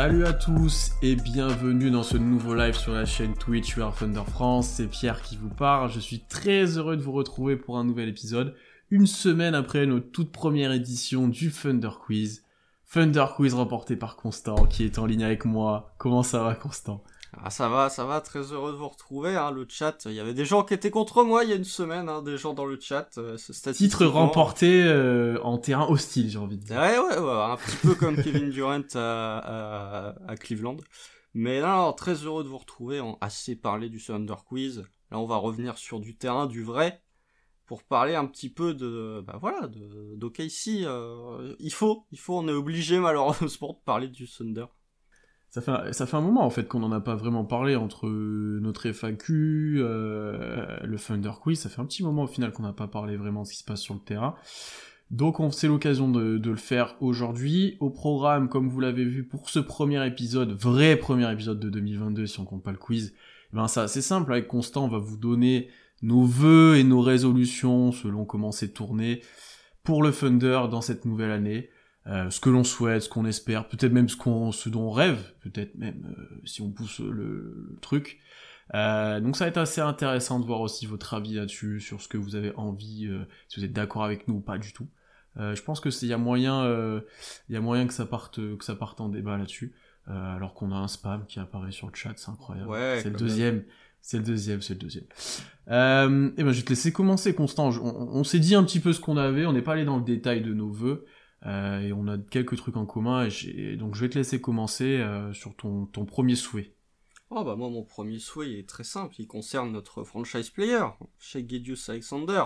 Salut à tous et bienvenue dans ce nouveau live sur la chaîne Twitch War Thunder France. C'est Pierre qui vous parle. Je suis très heureux de vous retrouver pour un nouvel épisode, une semaine après notre toute première édition du Thunder Quiz. Thunder Quiz remporté par Constant qui est en ligne avec moi. Comment ça va Constant? Ah, ça va, ça va, très heureux de vous retrouver. Hein, le chat, il y avait des gens qui étaient contre moi il y a une semaine, hein, des gens dans le chat. Euh, Titre remporté euh, en terrain hostile, j'ai envie de dire. Ouais, ouais, ouais, un petit peu comme Kevin Durant à, à, Cleveland. Mais là, très heureux de vous retrouver. On a assez parlé du Thunder Quiz. Là, on va revenir sur du terrain, du vrai, pour parler un petit peu de, bah voilà, de d'OKC. Euh, il faut, il faut, on est obligé malheureusement de parler du Thunder. Ça fait, ça fait un moment en fait qu'on n'en a pas vraiment parlé entre notre FAQ, euh, le Thunder Quiz, ça fait un petit moment au final qu'on n'a pas parlé vraiment de ce qui se passe sur le terrain. Donc on c'est l'occasion de, de, le faire aujourd'hui. Au programme, comme vous l'avez vu pour ce premier épisode, vrai premier épisode de 2022 si on compte pas le quiz, eh ben ça c'est simple, avec Constant on va vous donner nos vœux et nos résolutions selon comment c'est tourné pour le Thunder dans cette nouvelle année. Euh, ce que l'on souhaite, ce qu'on espère, peut-être même ce qu'on, ce dont on rêve, peut-être même euh, si on pousse le, truc. Euh, donc ça va être assez intéressant de voir aussi votre avis là-dessus, sur ce que vous avez envie, si vous êtes d'accord avec nous ou pas du tout. je pense que c'est y a moyen, il y a moyen que ça parte, que ça parte en débat là-dessus. alors qu'on a un spam qui apparaît sur le chat, c'est incroyable. c'est le deuxième. C'est le deuxième, c'est le deuxième. Euh, et ben, je vais te laisser commencer, Constant. On, on s'est dit un petit peu ce qu'on avait, on n'est pas allé dans le détail de nos vœux. Euh, et on a quelques trucs en commun, et, donc je vais te laisser commencer euh, sur ton, premier souhait. Oh bah moi mon premier souhait est très simple, il concerne notre franchise player, chez Gedius Alexander.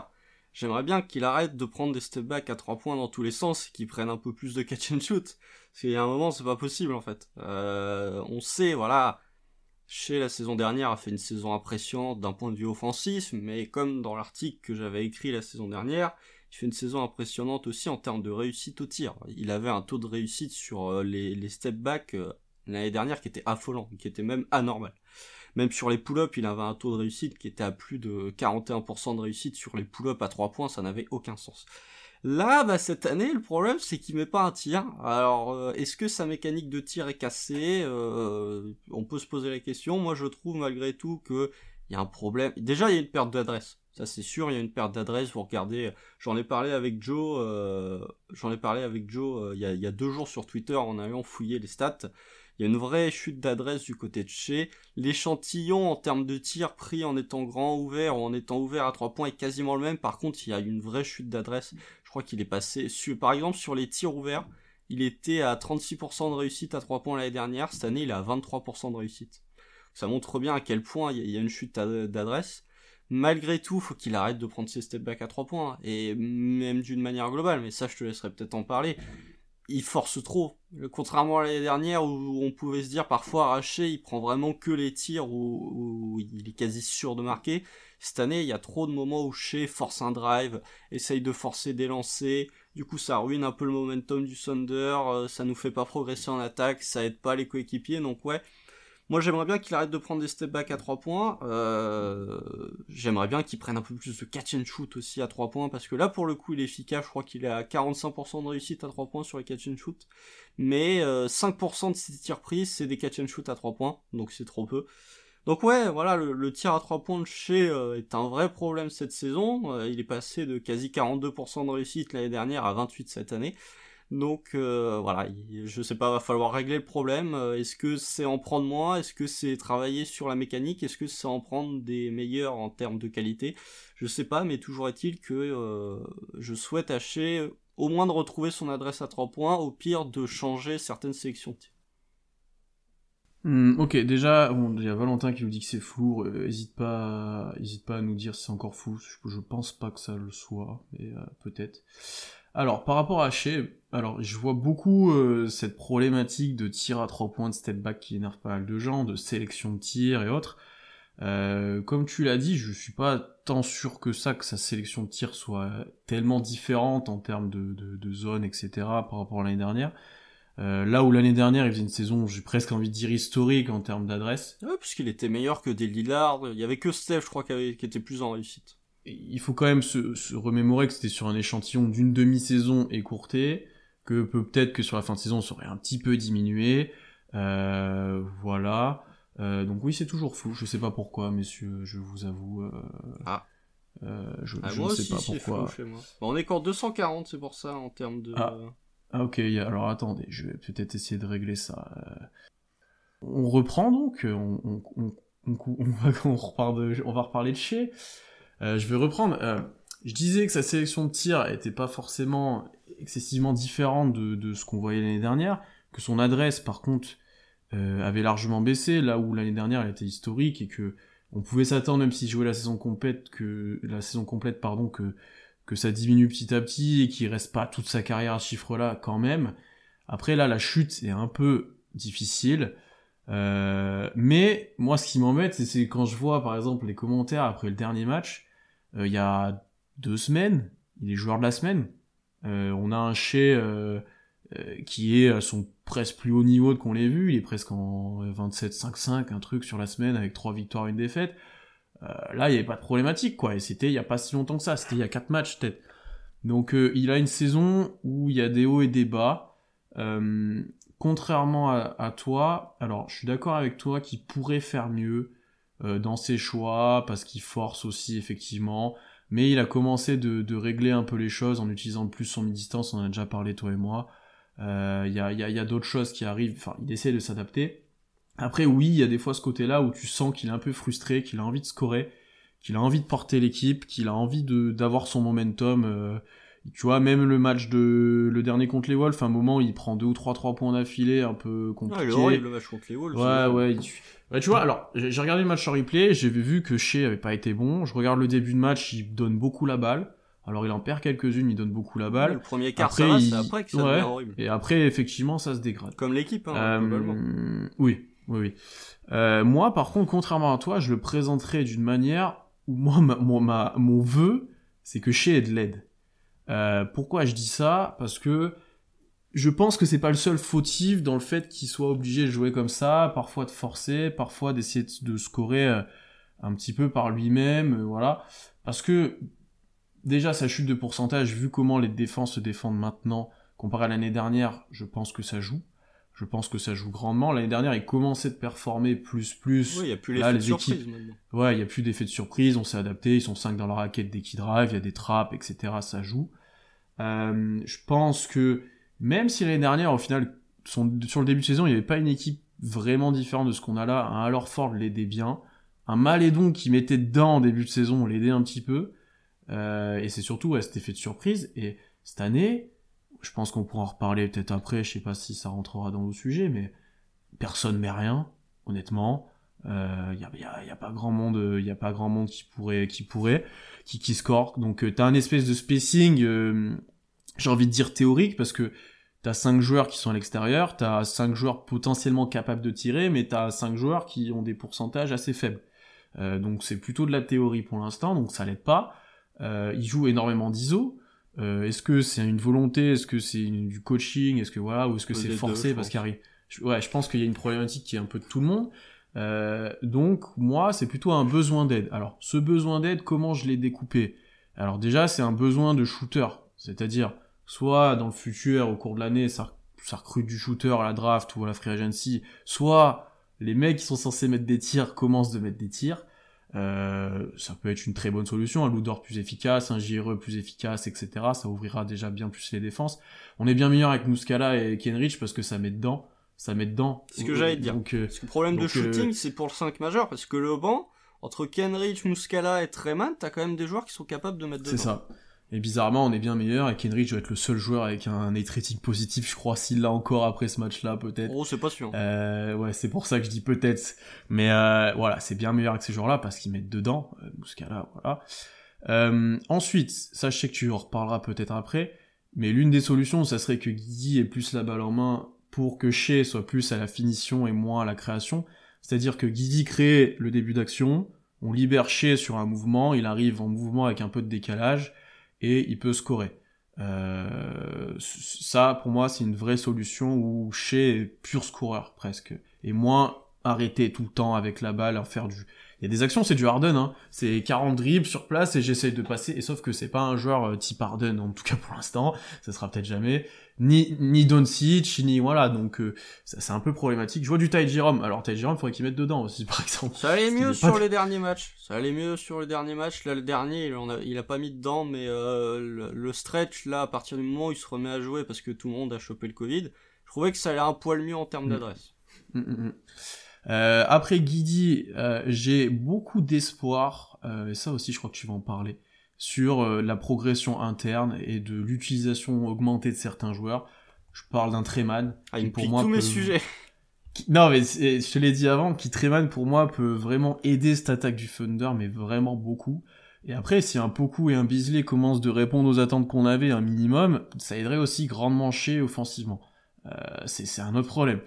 J'aimerais bien qu'il arrête de prendre des step back à 3 points dans tous les sens et qu'il prenne un peu plus de catch and shoot. Parce qu'il y a un moment c'est pas possible en fait. Euh, on sait, voilà, chez la saison dernière a fait une saison impressionnante d'un point de vue offensif, mais comme dans l'article que j'avais écrit la saison dernière, il fait une saison impressionnante aussi en termes de réussite au tir. Il avait un taux de réussite sur euh, les, step back euh, l'année dernière qui était affolant, qui était même anormal. Même sur les pull-ups, il avait un taux de réussite qui était à plus de 41% de réussite sur les pull-ups à 3 points, ça n'avait aucun sens. Là, bah, cette année, le problème, c'est qu'il met pas un tir. Alors, euh, est-ce que sa mécanique de tir est cassée? On peut se poser la question. Moi, je trouve malgré tout que il y a un problème. Déjà, il y a une perte d'adresse. Ça c'est sûr, il y a une perte d'adresse. Vous regardez, j'en ai parlé avec Joe, euh, j'en ai parlé avec Joe euh, il, y a, deux jours sur Twitter en allant fouiller les stats. Il y a une vraie chute d'adresse du côté de chez. L'échantillon en termes de tir pris en étant grand ouvert ou en étant ouvert à trois points est quasiment le même. Par contre, il y a une vraie chute d'adresse. Je crois qu'il est passé, par exemple, sur les tirs ouverts, il était à 36% de réussite à trois points l'année dernière. Cette année, il est à 23% de réussite. Ça montre bien à quel point il y a une chute d'adresse malgré tout, faut qu'il arrête de prendre ses step back à 3 points. Et même d'une manière globale, mais ça je te laisserai peut-être en parler. Il force trop. Contrairement à l'année dernière où on pouvait se dire parfois arraché, il prend vraiment que les tirs où, il est quasi sûr de marquer. Cette année, il y a trop de moments où Shea force un drive, essaye de forcer des lancers. Du coup, ça ruine un peu le momentum du Thunder, euh, ça nous fait pas progresser en attaque, ça aide pas les coéquipiers. Donc ouais, moi, j'aimerais bien qu'il arrête de prendre des step back à 3 points. Euh, j'aimerais bien qu'il prenne un peu plus de catch and shoot aussi à 3 points, parce que là, pour le coup, il est efficace. Je crois qu'il est à 45% de réussite à 3 points sur les catch and shoot. Mais 5% euh, de ses tirs pris, c'est des catch and shoot à 3 points, donc c'est trop peu. Donc ouais, voilà, le, tir à 3 points de chez euh, est un vrai problème cette saison. il est passé de quasi 42% de réussite l'année dernière à 28 cette année. Donc euh, voilà, je sais pas, va falloir régler le problème. Euh, est-ce que c'est en prendre moins? Est-ce que c'est travailler sur la mécanique? Est-ce que c'est en prendre des meilleurs en termes de qualité? Je sais pas, mais toujours est-il que euh, je souhaite acheter au moins de retrouver son adresse à 3 points, au pire de changer certaines sélections hmm, ok, déjà, il y a Valentin qui nous dit que c'est flou, hésite pas, pas à nous dire si c'est encore flou, je, je, pense pas que ça le soit, mais peut-être. Alors, par rapport à Shea, alors je vois beaucoup euh, cette problématique de tir à trois points de step back qui énerve pas mal de gens, de sélection de tir et autres. Euh, comme tu l'as dit, je suis pas tant sûr que ça que sa sélection de tir soit tellement différente en termes de, de, zone, etc. par rapport à l'année dernière. Euh, là où l'année dernière il faisait une saison, j'ai presque envie de dire historique en termes d'adresse. Ouais, puisqu'il était meilleur que des. Il y avait que Steph, je crois, qui, qui était plus en réussite il faut quand même se, remémorer que c'était sur un échantillon d'une demi-saison écourtée, que peut-être que sur la fin de saison ça aurait un petit peu diminué. voilà. donc oui, c'est toujours flou. Je sais pas pourquoi, messieurs. Je vous avoue. ah. je, ah, ne sais pas pourquoi. on est encore 240, c'est pour ça en termes de. Ah, ah ok. Alors attendez, je vais peut-être essayer de régler ça. On reprend donc. On, on, on, va, on, repart de, on va reparler de chez. Je vais reprendre. Je disais que sa sélection de tir était pas forcément excessivement différente de, ce qu'on voyait l'année dernière, que son adresse par contre euh, avait largement baissé, là où l'année dernière elle était historique et que on pouvait s'attendre même s'il jouait la saison complète que la saison complète pardon que que ça diminue petit à petit et qu'il reste pas toute sa carrière à ce chiffre-là quand même. Après là la chute est un peu difficile. Euh, mais moi ce qui m'embête c'est quand je vois par exemple les commentaires après le dernier match, euh, il y a deux semaines, il est joueur de la semaine. Euh, on a un chez euh, euh, qui est à son presque plus haut niveau qu'on l'ait vu, il est presque en 27-5-5, un truc sur la semaine avec trois victoires une défaite. là, il n'y avait pas de problématique, quoi. Et c'était il n'y a pas si longtemps que ça, c'était il y a quatre matchs peut-être. Donc il a une saison où il y a des hauts et des bas. contrairement à, à, toi, alors je suis d'accord avec toi qu'il pourrait faire mieux dans ses choix, parce qu'il force aussi effectivement mais il a commencé de, régler un peu les choses en utilisant plus son mi-distance, on en a déjà parlé toi et moi. Euh, il y a, d'autres choses qui arrivent, enfin il essaie de s'adapter. Après oui, il y a des fois ce côté-là où tu sens qu'il est un peu frustré, qu'il a envie de scorer, qu'il a envie de porter l'équipe, qu'il a envie d'avoir son momentum. Euh, tu vois, même le match de le dernier contre les Wolves, à un moment, il prend deux ou trois trois points d'affilée, un peu compliqué. Ah, il le match contre les Wolves. Ouais, ouais. ouais. tu vois, alors j'ai regardé le match en replay, j'ai vu que Shea avait pas été bon. Je regarde le début de match, il donne beaucoup la balle. Alors il en perd quelques-unes, il donne beaucoup la balle. le premier quart, après, c'est après que ça devient horrible. Et après, effectivement, ça se dégrade. Comme l'équipe, hein, euh, globalement. Oui, oui, oui. Euh, moi, par contre, contrairement à toi, je le présenterai d'une manière où moi, ma, ma, mon vœu, c'est que Shea ait de l'aide. Euh, pourquoi je dis ça? Parce que je pense que c'est pas le seul fautif dans le fait qu'il soit obligé de jouer comme ça, parfois de forcer, parfois d'essayer de scorer euh, un petit peu par lui-même, euh, voilà. Parce que déjà sa chute de pourcentage, vu comment les défenses se défendent maintenant, comparé à l'année dernière, je pense que ça joue. Je pense que ça joue grandement. L'année dernière, il commençait de performer plus, plus. Oui, il n'y a plus l'effet de surprise. Ouais, il n'y a plus d'effet de surprise. On s'est adapté. Ils sont 5 dans la raquette dès qu'ils drive. Il y a des trappes, etc. Ça joue. Euh, je pense que même si l'année dernière, au final, sur le début de saison, il n'y avait pas une équipe vraiment différente de ce qu'on a là, un Alors Ford l'aidait bien, un Malédon qui mettait dedans en début de saison l'aidait un petit peu, euh, et c'est surtout cet effet de surprise. Et cette année, je pense qu'on pourra en reparler peut-être après, je sais pas si ça rentrera dans le sujet, mais personne met rien, honnêtement. Il euh, y, a, y, a, pas grand monde, il y a pas grand monde qui pourrait, qui pourrait, qui, score. Donc euh, t'as un espèce de spacing, j'ai envie de dire théorique, parce que t'as cinq joueurs qui sont à l'extérieur, t'as cinq joueurs potentiellement capables de tirer, mais t'as cinq joueurs qui ont des pourcentages assez faibles. donc c'est plutôt de la théorie pour l'instant, donc ça l'aide pas. il joue énormément d'ISO. est-ce que c'est une volonté, est-ce que c'est du coaching, est-ce que voilà, ou est-ce que c'est forcé? parce qu'il arrive. Ouais, je pense qu'il y a une problématique qui est un peu de tout le monde. Euh, donc moi, c'est plutôt un besoin d'aide. Alors, ce besoin d'aide, comment je l'ai découpé? Alors déjà, c'est un besoin de shooter, c'est-à-dire soit dans le futur, au cours de l'année, ça, ça recrute du shooter à la draft ou à la free agency, soit les mecs qui sont censés mettre des tirs commencent de mettre des tirs. Euh, ça peut être une très bonne solution, un loader plus efficace, un JRE plus efficace, etc. Ça ouvrira déjà bien plus les défenses. On est bien meilleur avec Muscala et Kenrich parce que ça met dedans ça met dedans. C'est ce que j'allais dire. Donc, euh, parce que le problème de shooting, euh, c'est pour le 5 majeur, parce que le banc, entre Kenrich, Muscala et Treman, t'as quand même des joueurs qui sont capables de mettre dedans. C'est ça. Et bizarrement, on est bien meilleur, et Kenrich va être le seul joueur avec un net rating positif, je crois, s'il l'a encore après ce match-là, peut-être. Oh, c'est pas sûr. Euh, ouais, c'est pour ça que je dis peut-être. Mais euh, voilà, c'est bien meilleur avec ces joueurs-là, parce qu'ils mettent dedans, euh, Muscala, voilà. Euh, ensuite, sais que tu en reparleras peut-être après, mais l'une des solutions, ça serait que Guy ait plus la balle en main pour que Shea soit plus à la finition et moins à la création. C'est-à-dire que Guidi crée le début d'action, on libère Shea sur un mouvement, il arrive en mouvement avec un peu de décalage, et il peut scorer. Euh, ça, pour moi, c'est une vraie solution où Shea est pur scoreur, presque, et moins arrêter tout le temps avec la balle, en faire du... Il y a des actions, c'est du Harden, hein. C'est 40 dribbles sur place et j'essaye de passer, et sauf que c'est pas un joueur euh, type Harden, en tout cas pour l'instant, ça sera peut-être jamais. Ni, ni Doncic, ni voilà, donc euh, c'est un peu problématique. Je vois du Ty Jerome, alors Ty Jerome, faudrait qu'il mette dedans aussi, par exemple. Ça allait mieux sur les derniers matchs, ça allait mieux sur les derniers matchs. Là, le dernier, il, a, il a pas mis dedans, mais euh, le, stretch, là, à partir du moment où il se remet à jouer parce que tout le monde a chopé le Covid, je trouvais que ça allait un poil mieux en termes mm. d'adresse. Mm, mm, euh, après Guidi, euh, j'ai beaucoup d'espoir, euh, et ça aussi je crois que tu vas en parler, sur la progression interne et de l'utilisation augmentée de certains joueurs. Je parle d'un Treman. Ah, il pour moi tous mes sujets. Non, mais je te l'ai dit avant, qui Treman pour moi peut vraiment aider cette attaque du Thunder, mais vraiment beaucoup. Et après, si un Poku et un Beasley commencent de répondre aux attentes qu'on avait un minimum, ça aiderait aussi grandement chez offensivement. Euh, c'est un autre problème.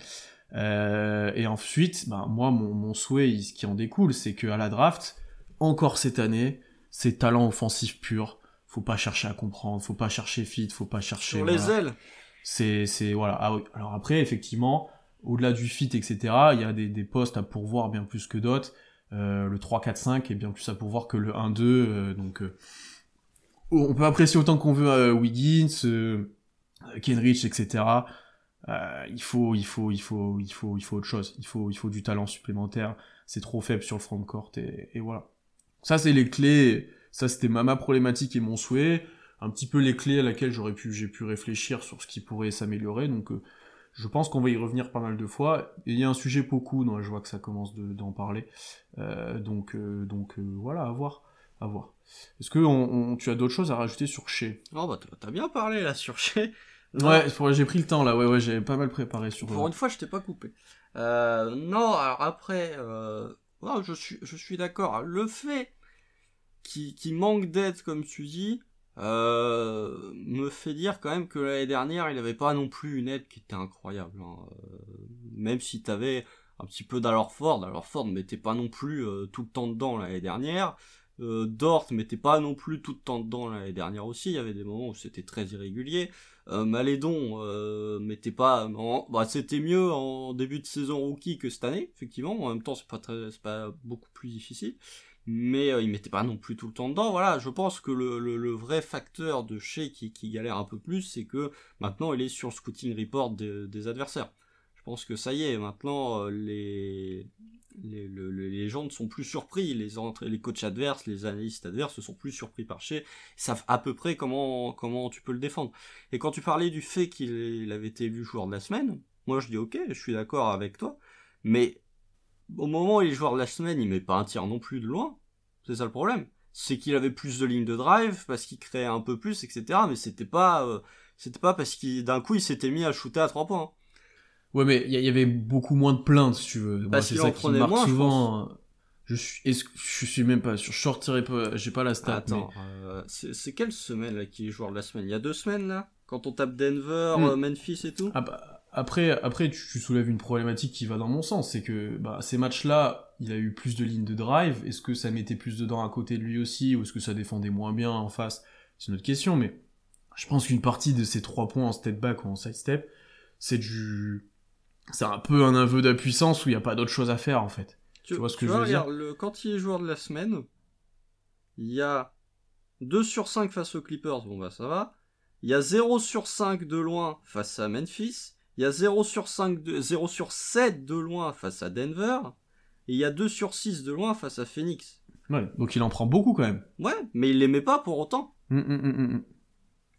Euh, et ensuite, bah, moi, mon, mon souhait, ce qui en découle, c'est qu'à la draft, encore cette année, c'est talent offensif pur. Faut pas chercher à comprendre, faut pas chercher fit, faut pas chercher. Sur les ailes. C'est, c'est voilà. Ah, oui. Alors après, effectivement, au-delà du fit, etc., il y a des, des postes à pourvoir bien plus que d'autres. Euh, le 3, 4, 5 est bien plus à pourvoir que le 1, 2. Euh, donc, euh, on peut apprécier autant qu'on veut Wiggins, Kenrich, etc. Euh, il faut, il faut, il faut, il faut, il faut autre chose. Il faut, il faut du talent supplémentaire. C'est trop faible sur le front de court et, et voilà. Ça, c'est les clés. Ça, c'était ma, ma problématique et mon souhait. Un petit peu les clés à laquelle j'aurais pu, j'ai pu réfléchir sur ce qui pourrait s'améliorer. Donc, euh, je pense qu'on va y revenir pas mal de fois. Et il y a un sujet beaucoup, non, je vois que ça commence d'en parler. Euh, donc, euh, donc voilà, à voir. À voir. Est-ce que on, tu as d'autres choses à rajouter sur Chez? Oh bah t'as bien parlé là sur Chez. Ouais, j'ai pris le temps là, ouais, ouais, j'ai pas mal préparé sur. Pour une fois, je t'ai pas coupé. Euh, non, alors après, euh, je suis, je suis d'accord. Le fait qu'il manque d'aide, comme tu dis, euh, me fait dire quand même que l'année dernière, il avait pas non plus une aide qui était incroyable. Hein. Euh, même si t'avais un petit peu d'Alorford, Ford mettait pas non plus euh, tout le temps dedans l'année dernière. Dort mettait pas non plus tout le temps dedans l'année dernière aussi. Il y avait des moments où c'était très irrégulier. Malédon mettait pas. Bah, c'était mieux en début de saison rookie que cette année, effectivement. En même temps, c'est pas très, c'est pas beaucoup plus difficile. Mais euh, il mettait pas non plus tout le temps dedans. Voilà, je pense que le, le, vrai facteur de chez qui, qui galère un peu plus, c'est que maintenant il est sur le scouting report des adversaires. Je pense que ça y est, maintenant les les, les, gens ne sont plus surpris, les, les coachs adverses, les analystes adverses ne sont plus surpris par chez, savent à peu près comment, comment tu peux le défendre. Et quand tu parlais du fait qu'il avait été élu joueur de la semaine, moi je dis ok, je suis d'accord avec toi, mais au moment où il est joueur de la semaine, il met pas un tir non plus de loin, c'est ça le problème. C'est qu'il avait plus de lignes de drive, parce qu'il créait un peu plus, etc. Mais c'était pas, euh, c'était pas parce qu'il d'un coup il s'était mis à shooter à trois points. Ouais, mais il y, avait beaucoup moins de plaintes, si tu veux. Parce c'est ça qui marque souvent. Je, suis, est-ce que je suis même pas sur short tiré pas, j'ai pas la stat. Attends, euh, c'est, quelle semaine là qui est joueur de la semaine? Il y a deux semaines là, quand on tape Denver, hmm. euh, Memphis et tout? Ah bah, après, après tu, soulèves une problématique qui va dans mon sens, c'est que bah, ces matchs-là, il a eu plus de lignes de drive. Est-ce que ça mettait plus dedans à côté de lui aussi, ou est-ce que ça défendait moins bien en face? C'est une autre question, mais je pense qu'une partie de ces trois points en step back ou en side step, c'est du c'est un peu un aveu d'impuissance où il n'y a pas d'autre chose à faire en fait. Tu, vois ce que je veux dire? le, Quand il est joueur de la semaine, il y a 2 sur 5 face aux Clippers, bon bah ça va. Il y a 0 sur 5 de loin face à Memphis. Il y a 0 sur 5 de, 0 sur 7 de loin face à Denver. Et il y a 2 sur 6 de loin face à Phoenix. Ouais, donc il en prend beaucoup quand même. Ouais, mais il les met pas pour autant. Hum, hum, hum,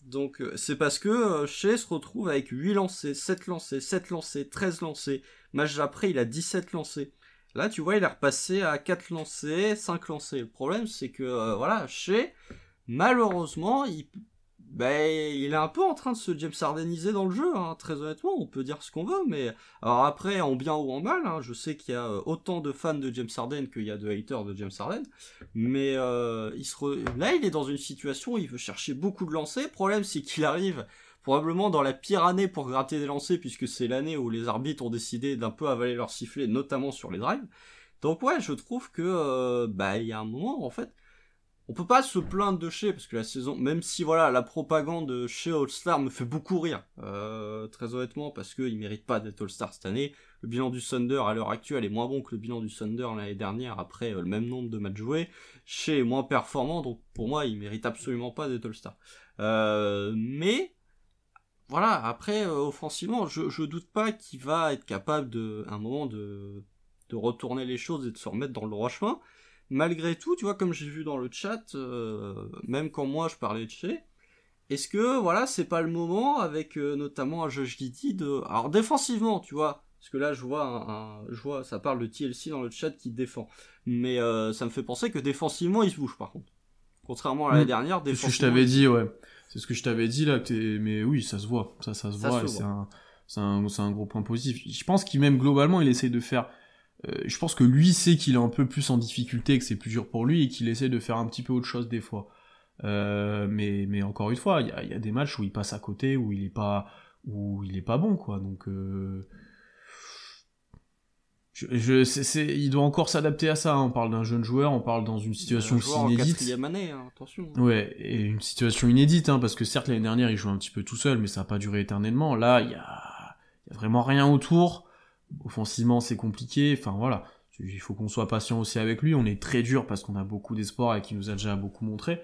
donc euh, c'est parce que euh, Shea se retrouve avec 8 lancés, 7 lancés, 7 lancés, 13 lancés. Match après, il a 17 lancés. Là, tu vois, il est repassé à 4 lancés, 5 lancés. Le problème, c'est que, euh, voilà, Shea, malheureusement, il, ben, il est un peu en train de se James Hardeniser dans le jeu, hein, très honnêtement, on peut dire ce qu'on veut, mais alors après, en bien ou en mal, hein, je sais qu'il y a euh, autant de fans de James Harden qu'il y a de haters de James Harden, mais euh, il là, il est dans une situation où il veut chercher beaucoup de lancers. Problème, c'est qu'il arrive probablement dans la pire année pour gratter des lancers, puisque c'est l'année où les arbitres ont décidé d'un peu avaler leur sifflet, notamment sur les drives. Donc ouais, je trouve que, euh, bah, il y a un moment, en fait, on peut pas se plaindre de chez parce que la saison, même si voilà la propagande chez All Star me fait beaucoup rire, euh, très honnêtement parce qu'il mérite pas d'être All Star cette année. Le bilan du Thunder à l'heure actuelle est moins bon que le bilan du Thunder l'année dernière après euh, le même nombre de matchs joués. Chez moins performant donc pour moi il mérite absolument pas d'être All Star. Euh, mais voilà après offensivement je, je doute pas qu'il va être capable de un moment de de retourner les choses et de se remettre dans le droit chemin malgré tout, tu vois, comme j'ai vu dans le chat, euh, même quand moi je parlais de chez, est-ce que voilà, c'est pas le moment avec euh, notamment un Josh Giddy de, alors défensivement, tu vois, parce que là je vois un, je vois, ça parle de TLC dans le chat qui défend, mais euh, ça me fait penser que défensivement il se bouge par contre, contrairement à l'année mm. dernière. C'est ce que je t'avais dit, ouais. C'est ce que je t'avais dit là, mais oui, ça se voit, ça, ça se voit, c'est un, c'est un, un, gros point positif. Je pense qu'il même globalement, il essaye de faire je pense que lui sait qu'il est un peu plus en difficulté, que c'est plus dur pour lui et qu'il essaie de faire un petit peu autre chose des fois. Euh, mais, mais encore une fois, il y a, y a, des matchs où il passe à côté, où il est pas, où il est pas bon, quoi. Donc, euh... je, je c'est, il doit encore s'adapter à ça. Hein. On parle d'un jeune joueur, on parle dans une situation aussi inédite. Année, hein, attention. Ouais, et une situation inédite, hein, parce que certes l'année dernière il jouait un petit peu tout seul, mais ça n'a pas duré éternellement. Là, il y a, y a vraiment rien autour. Offensivement, c'est compliqué. Enfin voilà, il faut qu'on soit patient aussi avec lui. On est très dur parce qu'on a beaucoup d'espoir et qu'il nous a déjà beaucoup montré.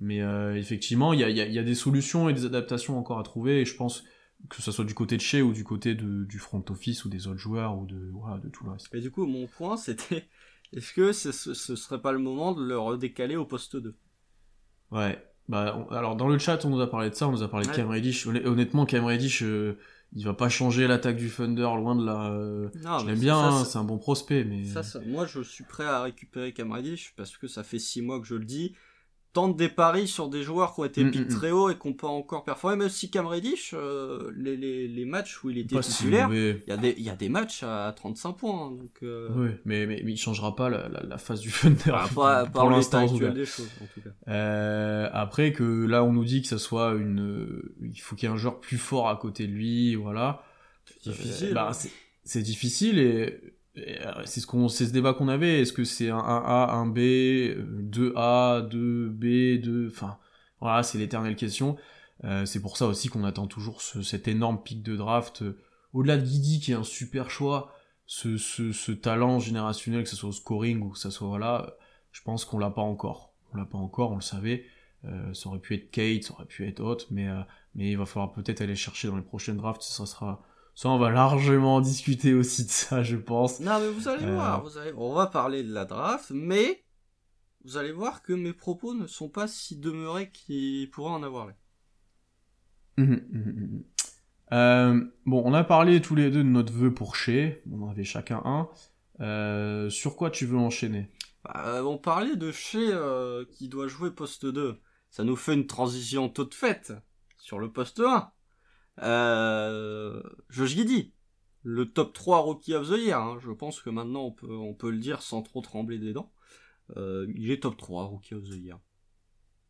Mais euh, effectivement, il y a, y a, des solutions et des adaptations encore à trouver. Et je pense que ce soit du côté de chez ou du côté de, du front office ou des autres joueurs ou de, voilà, de tout le reste. Et du coup, mon point, c'était est-ce que ce, ce, serait pas le moment de le redécaler au poste 2 Ouais. Bah, alors dans le chat, on nous a parlé de ça, on nous a parlé de Cam Reddish. Honnêtement, Cam Reddish, euh, il va pas changer l'attaque du Thunder loin de là. Euh, je l'aime bien, hein, c'est un bon prospect, mais. Ça, moi, je suis prêt à récupérer Cam Reddish parce que ça fait six mois que je le dis tente des paris sur des joueurs qui ont été mm, mm, mm. très haut et qui n'ont pas encore performé. Même si Cam Reddish, euh, les, les, les, matchs où il était titulaire, il y, a des, y a des matchs à 35 points. Hein, donc, euh... Oui, mais, mais, mais, il changera pas la, la, la phase du Thunder. Ah, pas, pour l'instant, des choses, en tout cas. Euh, après que là, on nous dit que ça soit une, il faut qu'il y ait un joueur plus fort à côté de lui, voilà. C'est difficile. Bah, hein. c'est difficile et c'est ce qu'on c'est ce débat qu'on avait. Est-ce que c'est un 1A un B 2A 2B 2 enfin voilà c'est l'éternelle question. Euh, c'est pour ça aussi qu'on attend toujours ce, cet énorme pic de draft euh, au-delà de Guidi qui est un super choix ce, talent générationnel que ce soit au scoring ou que ce soit voilà je pense qu'on l'a pas encore. On l'a pas encore on le savait. Euh, ça aurait pu être Kate ça aurait pu être Hot mais mais il va falloir peut-être aller chercher dans les prochaines drafts ça sera ça, on va largement discuter aussi de ça, je pense. Non, mais vous allez euh, voir, vous allez... on va parler de la draft, mais vous allez voir que mes propos ne sont pas si demeurés qu'il pourrait en avoir l'air. Mmh, mmh, mmh, euh, bon, on a parlé tous les deux de notre vœu pour Chez, on en avait chacun un. Euh, sur quoi tu veux enchaîner? Bah, On parlait de Chez qui doit jouer poste 2. Ça nous fait une transition toute faite sur le poste 1. Euh, Josh Giddy, le top 3 Rookie of the Year. Hein. Je pense que maintenant on peut, on peut le dire sans trop trembler des dents. Euh, il est top 3 Rookie of the Year.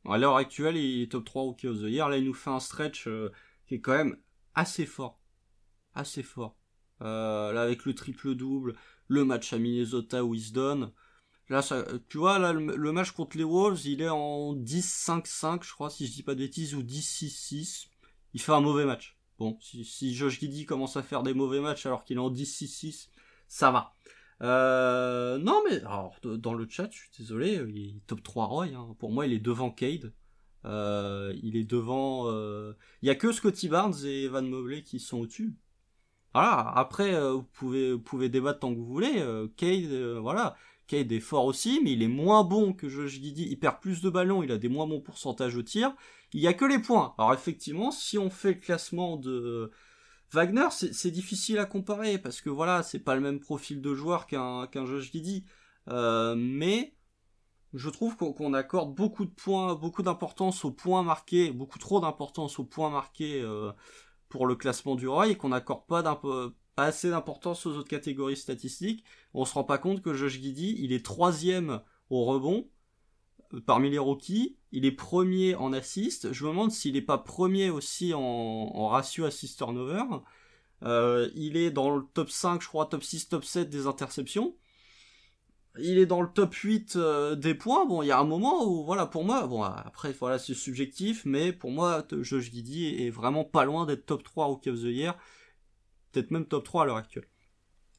À l'heure actuelle, il est top 3 Rookie of the Year. Là, il nous fait un stretch euh, qui est quand même assez fort. Assez fort. Euh, là, avec le triple-double, le match à Minnesota où il se donne. Là, ça, tu vois, là, le, le, match contre les Wolves, il est en 10-5-5, je crois, si je dis pas de bêtises, ou 10-6-6. Il fait un mauvais match. Bon, si, Josh Giddy commence à faire des mauvais matchs alors qu'il est en 10-6-6, ça va. Euh, non, mais alors, dans le chat, je suis désolé, il est top 3 Roy. Hein. Pour moi, il est devant Cade. Euh, il est devant. Euh... Il y a que Scotty Barnes et Evan Mobley qui sont au-dessus. Voilà. Après, euh, vous pouvez, vous pouvez débattre tant que vous voulez. Euh, Cade, voilà. Cade est fort aussi, mais il est moins bon que Josh Giddy. Il perd plus de ballons, il a des moins bons pourcentages au tir. Il y a que les points. Alors effectivement, si on fait le classement de Wagner, c'est difficile à comparer parce que voilà, c'est pas le même profil de joueur qu'un Josh Giddy. Euh, mais je trouve qu'on accorde beaucoup de points, beaucoup d'importance aux points marqués, beaucoup trop d'importance aux points marqués euh, pour le classement du Roy et qu'on n'accorde pas, pas, assez d'importance aux autres catégories statistiques. On se rend pas compte que Josh Giddy, il est troisième au rebond euh, parmi les rookies. Il est premier en assist. Je me demande s'il n'est pas premier aussi en, ratio assist turnover. Euh, il est dans le top 5, je crois, top 6, top 7 des interceptions. il est dans le top 8 euh, des points. Bon, il y a un moment où, voilà, pour moi, bon, après, voilà, c'est subjectif, mais pour moi, Josh Giddy est vraiment pas loin d'être top 3 Rookie of the Year. Peut-être même top 3 à l'heure actuelle.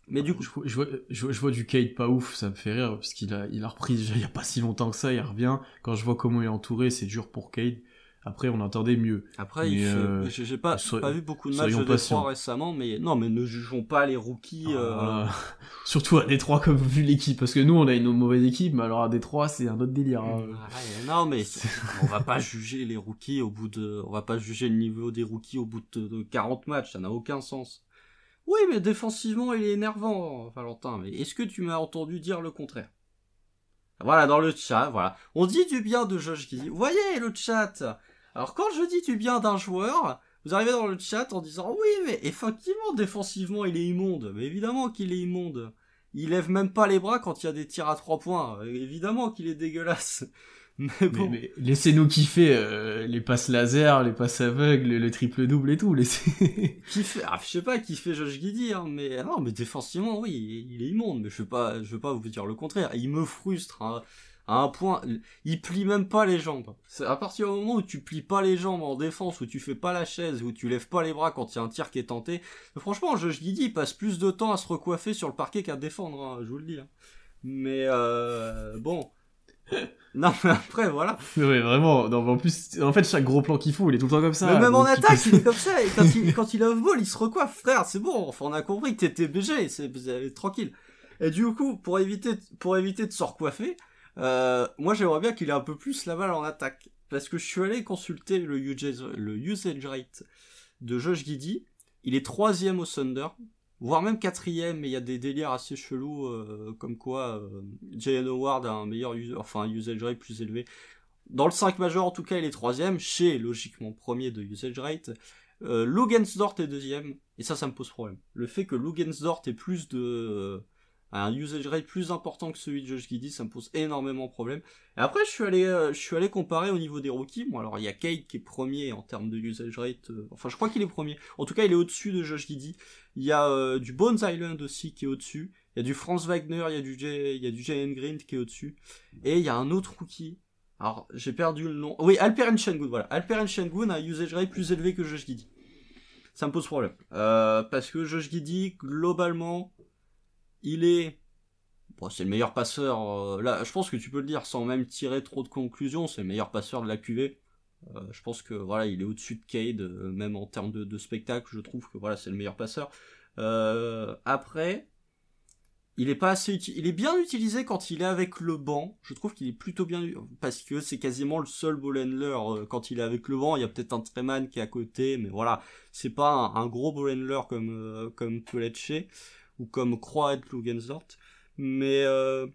Mais du coup. Je, vois, je, vois, du Kate pas ouf, ça me fait rire, parce qu'il a, il a repris il y a pas si longtemps que ça, il revient. Quand je vois comment il est entouré, c'est dur pour Kate. Après, on attendait mieux. Après, euh, j'ai pas, pas vu beaucoup de matchs de Détroit récemment, mais non, mais ne jugeons pas les rookies. Euh... Surtout à Détroit, comme vu l'équipe, parce que nous, on a une mauvaise équipe, mais alors à Détroit, c'est un autre délire. Hein. non, mais on va pas juger les rookies au bout de, on va pas juger le niveau des rookies au bout de, 40 matchs, ça n'a aucun sens. Oui, mais défensivement, il est énervant, Valentin. Mais est-ce que tu m'as entendu dire le contraire? Voilà, dans le chat, voilà. On dit du bien de Josh Giddy. Vous voyez le chat? Alors quand je dis du bien d'un joueur, vous arrivez dans le chat en disant oui mais effectivement défensivement il est immonde. Mais évidemment qu'il est immonde. Il lève même pas les bras quand il y a des tirs à trois points. Évidemment qu'il est dégueulasse. Mais bon. Mais, laissez-nous kiffer euh, les passes laser, les passes aveugles, le triple double et tout. Laissez. kiffer. Ah, je sais pas fait Josh Giddy, hein, mais non, mais défensivement oui, il est immonde. Mais je veux pas, je veux pas vous dire le contraire. Il me frustre. Hein à un point, il plie même pas les jambes. C'est à partir du moment où tu plies pas les jambes en défense, où tu fais pas la chaise, où tu lèves pas les bras quand il y a un tir qui est tenté. Franchement, je dis, il passe plus de temps à se recoiffer sur le parquet qu'à défendre, hein, je vous le dis. Hein. Mais euh, bon. non, mais après, voilà. Oui, vraiment. Non, en plus, en fait, chaque gros plan qu'il faut, il est tout le temps comme ça. Mais même en attaque, il est comme ça. Et quand il, quand il a off-ball, il se recoiffe, frère. C'est bon. Enfin, on a compris que t'étais BG. C'est tranquille. Et du coup, pour éviter, pour éviter de se recoiffer, euh, moi, j'aimerais bien qu'il ait un peu plus la balle en attaque. Parce que je suis allé consulter le usage, le usage rate de Josh Giddy. Il est troisième au Thunder, voire même quatrième, mais il y a des délires assez chelous, euh, comme quoi euh, Jalen Howard a un meilleur enfin, un usage rate plus élevé. Dans le 5 majeur, en tout cas, il est troisième, chez, logiquement, premier de usage rate. Euh, Lugensdort est deuxième, et ça, ça me pose problème. Le fait que Lugensdort ait plus de un usage rate plus important que celui de Josh Giddy, ça me pose énormément de problèmes. Et après, je suis allé, euh, je suis allé comparer au niveau des rookies. Bon, alors il y a Kate qui est premier en termes de usage rate. Euh, enfin, je crois qu'il est premier. En tout cas, il est au-dessus de Josh Giddy. Il y a euh, du Bones Island aussi qui est au-dessus. Il y a du Franz Wagner, il y a du Jay, il y a du Green qui est au-dessus. Et il y a un autre rookie. Alors, j'ai perdu le nom. Oui, Alperen Shengun, voilà. Alperen Shengun a un usage rate plus élevé que Josh Giddy. Ça me pose problème. parce que Josh Giddy, globalement, il est c'est le meilleur passeur euh, là je pense que tu peux le dire sans même tirer trop de conclusions c'est le meilleur passeur de la QV euh, je pense que voilà il est au-dessus de Cade euh, même en termes de, spectacle je trouve que voilà c'est le meilleur passeur. Après il est pas assez il est bien utilisé quand il est avec le banc. Je trouve qu'il est plutôt bien parce que c'est quasiment le seul ball quand il est avec le banc. Il y a peut-être un Treman qui est à côté mais voilà c'est pas un, gros ball comme comme ou comme Croix et Lugensdort. Mais euh,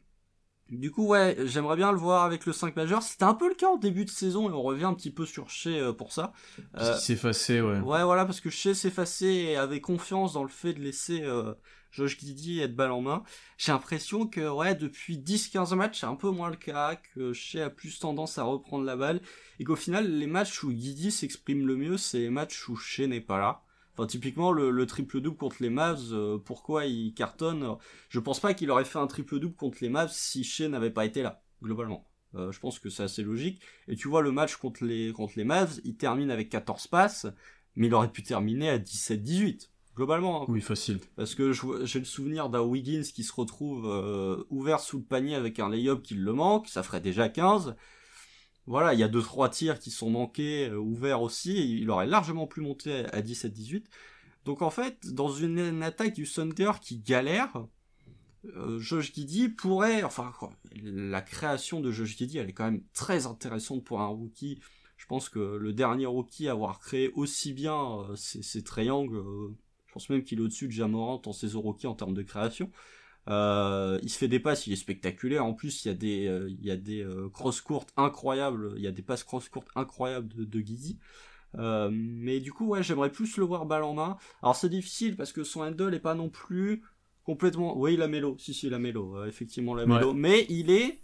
du coup, ouais, j'aimerais bien le voir avec le 5 majeur. C'était un peu le cas en début de saison et on revient un petit peu sur Shea euh, pour ça. Euh, s'est effacé, ouais. Ouais, voilà, parce que Shea effacé et avait confiance dans le fait de laisser euh, Josh Giddy être balle en main. J'ai l'impression que, ouais, depuis 10-15 matchs, c'est un peu moins le cas, que Shea a plus tendance à reprendre la balle et qu'au final, les matchs où Giddy s'exprime le mieux, c'est les matchs où Shea n'est pas là. Enfin, typiquement, le, triple-double contre les Mavs, euh, pourquoi il cartonne Je pense pas qu'il aurait fait un triple-double contre les Mavs si Shea n'avait pas été là, globalement. Euh, je pense que c'est assez logique. Et tu vois, le match contre les, contre les Mavs, il termine avec 14 passes, mais il aurait pu terminer à 17-18 globalement. Hein. Oui, facile. Parce que j'ai le souvenir d'un Wiggins qui se retrouve euh, ouvert sous le panier avec un lay-up qui le manque, ça ferait déjà 15 voilà, il y a deux trois tirs qui sont manqués, euh, ouverts aussi, il aurait largement pu monter à 17-18. Donc en fait, dans une, attaque du Thunder qui galère, euh, Josh Giddy pourrait, enfin, la création de Josh Giddy, elle est quand même très intéressante pour un rookie. Je pense que le dernier rookie à avoir créé aussi bien euh, ces, triangles, je pense même qu'il est au-dessus de Jamorant en saison rookie en termes de création. Euh, il se fait des passes, il est spectaculaire. En plus, il y a des, euh, il y a des euh, cross courtes incroyables. Il y a des passes cross courtes incroyables de, de Gizzy. mais du coup, ouais, j'aimerais plus le voir balle en main. Alors c'est difficile parce que son handle est pas non plus complètement. Oui, la mélo. Si, si, la mélo. effectivement, la mélo. Mais il est.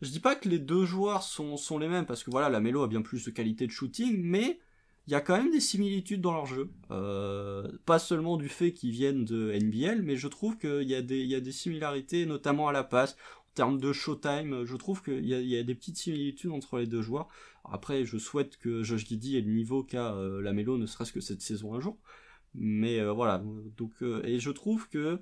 Je dis pas que les deux joueurs sont, sont les mêmes parce que voilà, la mélo a bien plus de qualité de shooting, mais il y a quand même des similitudes dans leur jeu. Euh, pas seulement du fait qu'ils viennent de NBL, mais je trouve qu'il y, a des, y a des similarités, notamment à la passe. En termes de showtime, je trouve qu'il y, a des petites similitudes entre les deux joueurs. Après, je souhaite que Josh Giddy ait le niveau qu'a euh, ne serait-ce que cette saison un jour. Mais euh, voilà, donc euh, et je trouve que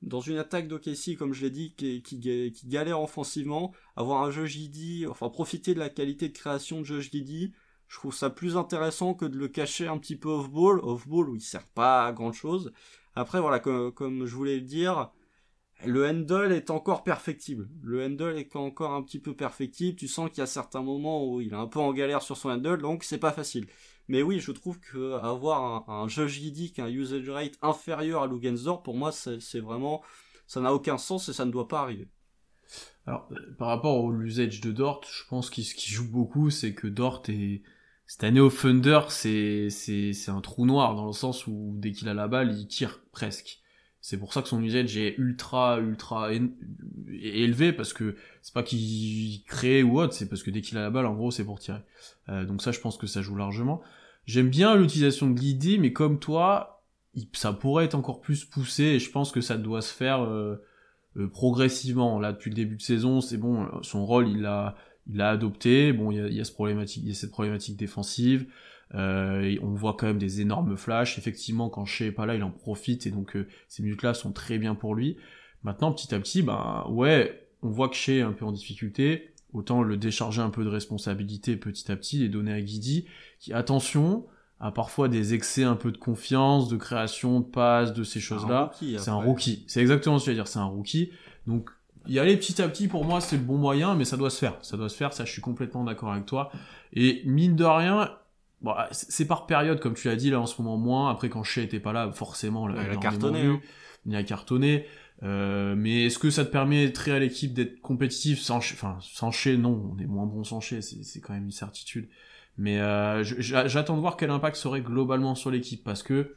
dans une attaque d'OKC, comme je l'ai dit, qui, qui, qui, galère offensivement, avoir un Josh Giddy, enfin profiter de la qualité de création de Josh Giddy, je trouve ça plus intéressant que de le cacher un petit peu off-ball, off-ball où il sert pas à grand chose. Après voilà, comme, comme je voulais le dire, le handle est encore perfectible. Le handle est encore un petit peu perfectible. Tu sens qu'il y a certains moments où il est un peu en galère sur son handle, donc c'est pas facile. Mais oui, je trouve que avoir un, un qui a un usage rate inférieur à Lugensdorf, pour moi, c'est vraiment, ça n'a aucun sens et ça ne doit pas arriver. Alors, euh, par rapport au usage de Dort, je pense qu'il ce qui joue beaucoup, c'est que Dort est, cette année au Thunder, c'est, un trou noir dans le sens où dès qu'il a la balle, il tire presque. C'est pour ça que son usage est ultra, ultra élevé parce que c'est pas qu'il crée ou autre, c'est parce que dès qu'il a la balle, en gros, c'est pour tirer. Euh, donc ça, je pense que ça joue largement. J'aime bien l'utilisation de l'idée, mais comme toi, ça pourrait être encore plus poussé et je pense que ça doit se faire euh, euh, progressivement. Là, depuis le début de saison, c'est bon, son rôle, il l'a, il l'a adopté. Bon, il y a, il y a ce problématique, il y a cette problématique défensive. Euh, on voit quand même des énormes flashs. Effectivement, quand Shea est pas là, il en profite et donc euh, ces minutes-là sont très bien pour lui. Maintenant, petit à petit, ben ouais, on voit que Shea est un peu en difficulté. Autant le décharger un peu de responsabilité petit à petit et donner à Guidi, qui attention, a parfois des excès un peu de confiance, de création, de passe, de ces choses-là. C'est un rookie. C'est exactement ce que je veux dire. C'est un rookie. Donc y aller petit à petit pour moi c'est le bon moyen mais ça doit se faire ça doit se faire ça je suis complètement d'accord avec toi et mine de rien Bon, c'est par période, comme tu l'as dit, là en ce moment moins. Après, quand Shea était pas là, forcément, là, il a cartonné. Hein. Il a cartonné. Euh, mais est-ce que ça te permettrait à l'équipe d'être compétitif sans, enfin, sans Shea Non, on est moins bon sans Shea, c'est quand même une certitude. Mais euh, j'attends de voir quel impact serait globalement sur l'équipe parce que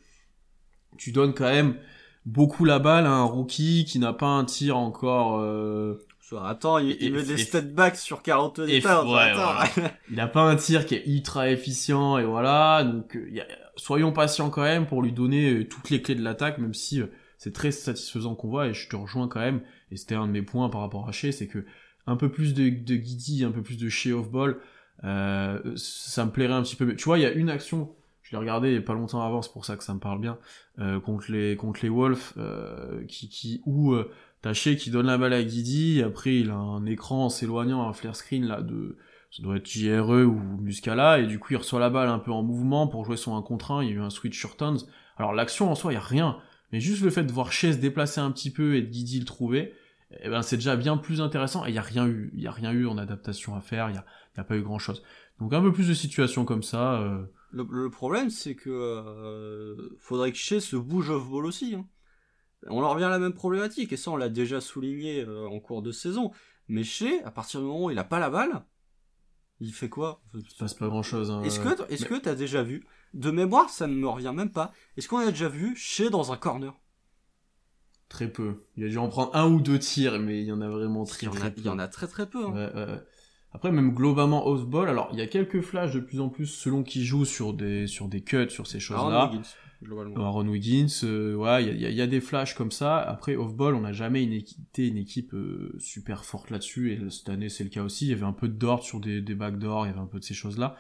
tu donnes quand même beaucoup la balle à un rookie qui n'a pas un tir encore euh, Attends, il, met des step backs sur 40 ouais, Il a pas un tir qui est ultra efficient et voilà. Donc, euh, soyons patients quand même pour lui donner euh, toutes les clés de l'attaque, même si euh, c'est très satisfaisant qu'on voit et je te rejoins quand même. Et c'était un de mes points par rapport à Shea, c'est que un peu plus de, de Guidi, un peu plus de Shea off ball, ça me plairait un petit peu. Mais tu vois, il y a une action. Je l'ai regardé pas longtemps avant, c'est pour ça que ça me parle bien contre les contre les Wolves, qui qui où Taché qui donne la balle à Guidi, après il a un écran en s'éloignant, un flare screen là de ça doit être JRE ou Muscala, et du coup il reçoit la balle un peu en mouvement pour jouer son 1 contre 1, il y a eu un switch sur Tons. Alors l'action en soi, il y a rien, mais juste le fait de voir Chez se déplacer un petit peu et de Guidi le trouver, eh ben c'est déjà bien plus intéressant, et il y a rien eu, il y a rien eu en adaptation à faire, il y a, y a pas eu grand chose. Donc un peu plus de situations comme ça. Le, problème c'est que euh, faudrait que Chez se bouge off-ball aussi. Hein on en revient à la même problématique, et ça on l'a déjà souligné euh, en cours de saison. Mais chez, à partir du moment où il a pas la balle, il fait quoi? Il se passe pas grand chose. Hein, est-ce que est-ce que t'as déjà vu? De mémoire, ça ne me revient même pas. Est-ce qu'on a déjà vu chez dans un corner? Très peu. Il a dû en prendre un ou deux tirs, mais il y en a vraiment très, très peu. Il y en a très très peu. Hein. Après, même globalement off-ball, alors il y a quelques flashs de plus en plus selon qui joue sur des, sur des cuts, sur ces choses-là. Aaron Wiggins, euh, ouais, il y a, des flashs comme ça. Après, off-ball, on n'a jamais une été une équipe euh, super forte là-dessus, et cette année c'est le cas aussi. Il y avait un peu de dort sur des, des backdoors, il y avait un peu de ces choses-là.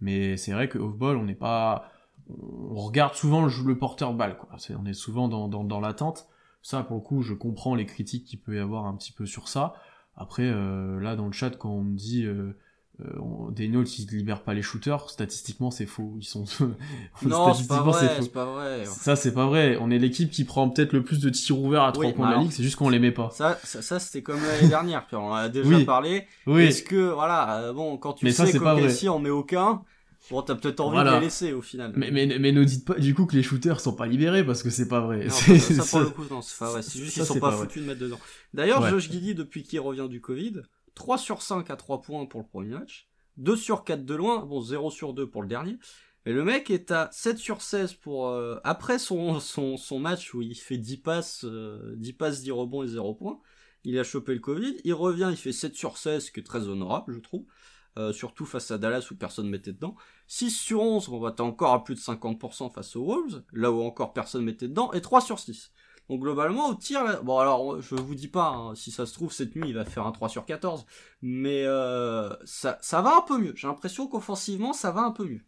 Mais c'est vrai que off-ball, on n'est pas... On regarde souvent le, le porteur balle, quoi. on est souvent dans, dans, dans l'attente. Ça, pour le coup, je comprends les critiques qu'il peut y avoir un petit peu sur ça. Après, euh, là, dans le chat, quand on me dit... Euh, euh, des notes ils libèrent pas les shooters statistiquement c'est faux. Ils sont non c'est pas vrai c'est pas vrai. Ça c'est pas vrai. On est l'équipe qui prend peut-être le plus de tirs ouverts à trois points de la ligue c'est juste qu'on les met pas. ça ça, c'était comme l'année dernière puis on en a déjà parlé. Oui. est-ce que voilà euh, bon quand tu mais sais si on met aucun Bon, t'as peut-être envie de les laisser au final. Mais, mais, mais ne dites pas du coup que les shooters sont pas libérés parce que c'est pas vrai. Non, ça, ça, pour le coup, non, c'est pas vrai. C'est juste qu'ils sont pas, foutus de mettre dedans. D'ailleurs, Josh Giddy, depuis qu'il revient du Covid, 3 sur 5 à 3 points pour le premier match, 2 sur 4 de loin, bon 0 sur 2 pour le dernier. Mais le mec est à 7 sur 16 pour euh, après son, son, son, match où il fait 10 passes, 10 euh, passes, 10 rebonds et 0 points. Il a chopé le Covid, il revient, il fait 7 sur 16, ce qui est très honorable, je trouve. Euh, surtout face à Dallas où personne mettait dedans. 6 sur 11, on va être encore à plus de 50% face aux Wolves, là où encore personne mettait dedans, et 3 sur 6. Donc globalement, au tir, bon alors je vous dis pas, hein, si ça se trouve cette nuit il va faire un 3 sur 14, mais euh, ça, ça va un peu mieux. J'ai l'impression qu'offensivement ça va un peu mieux.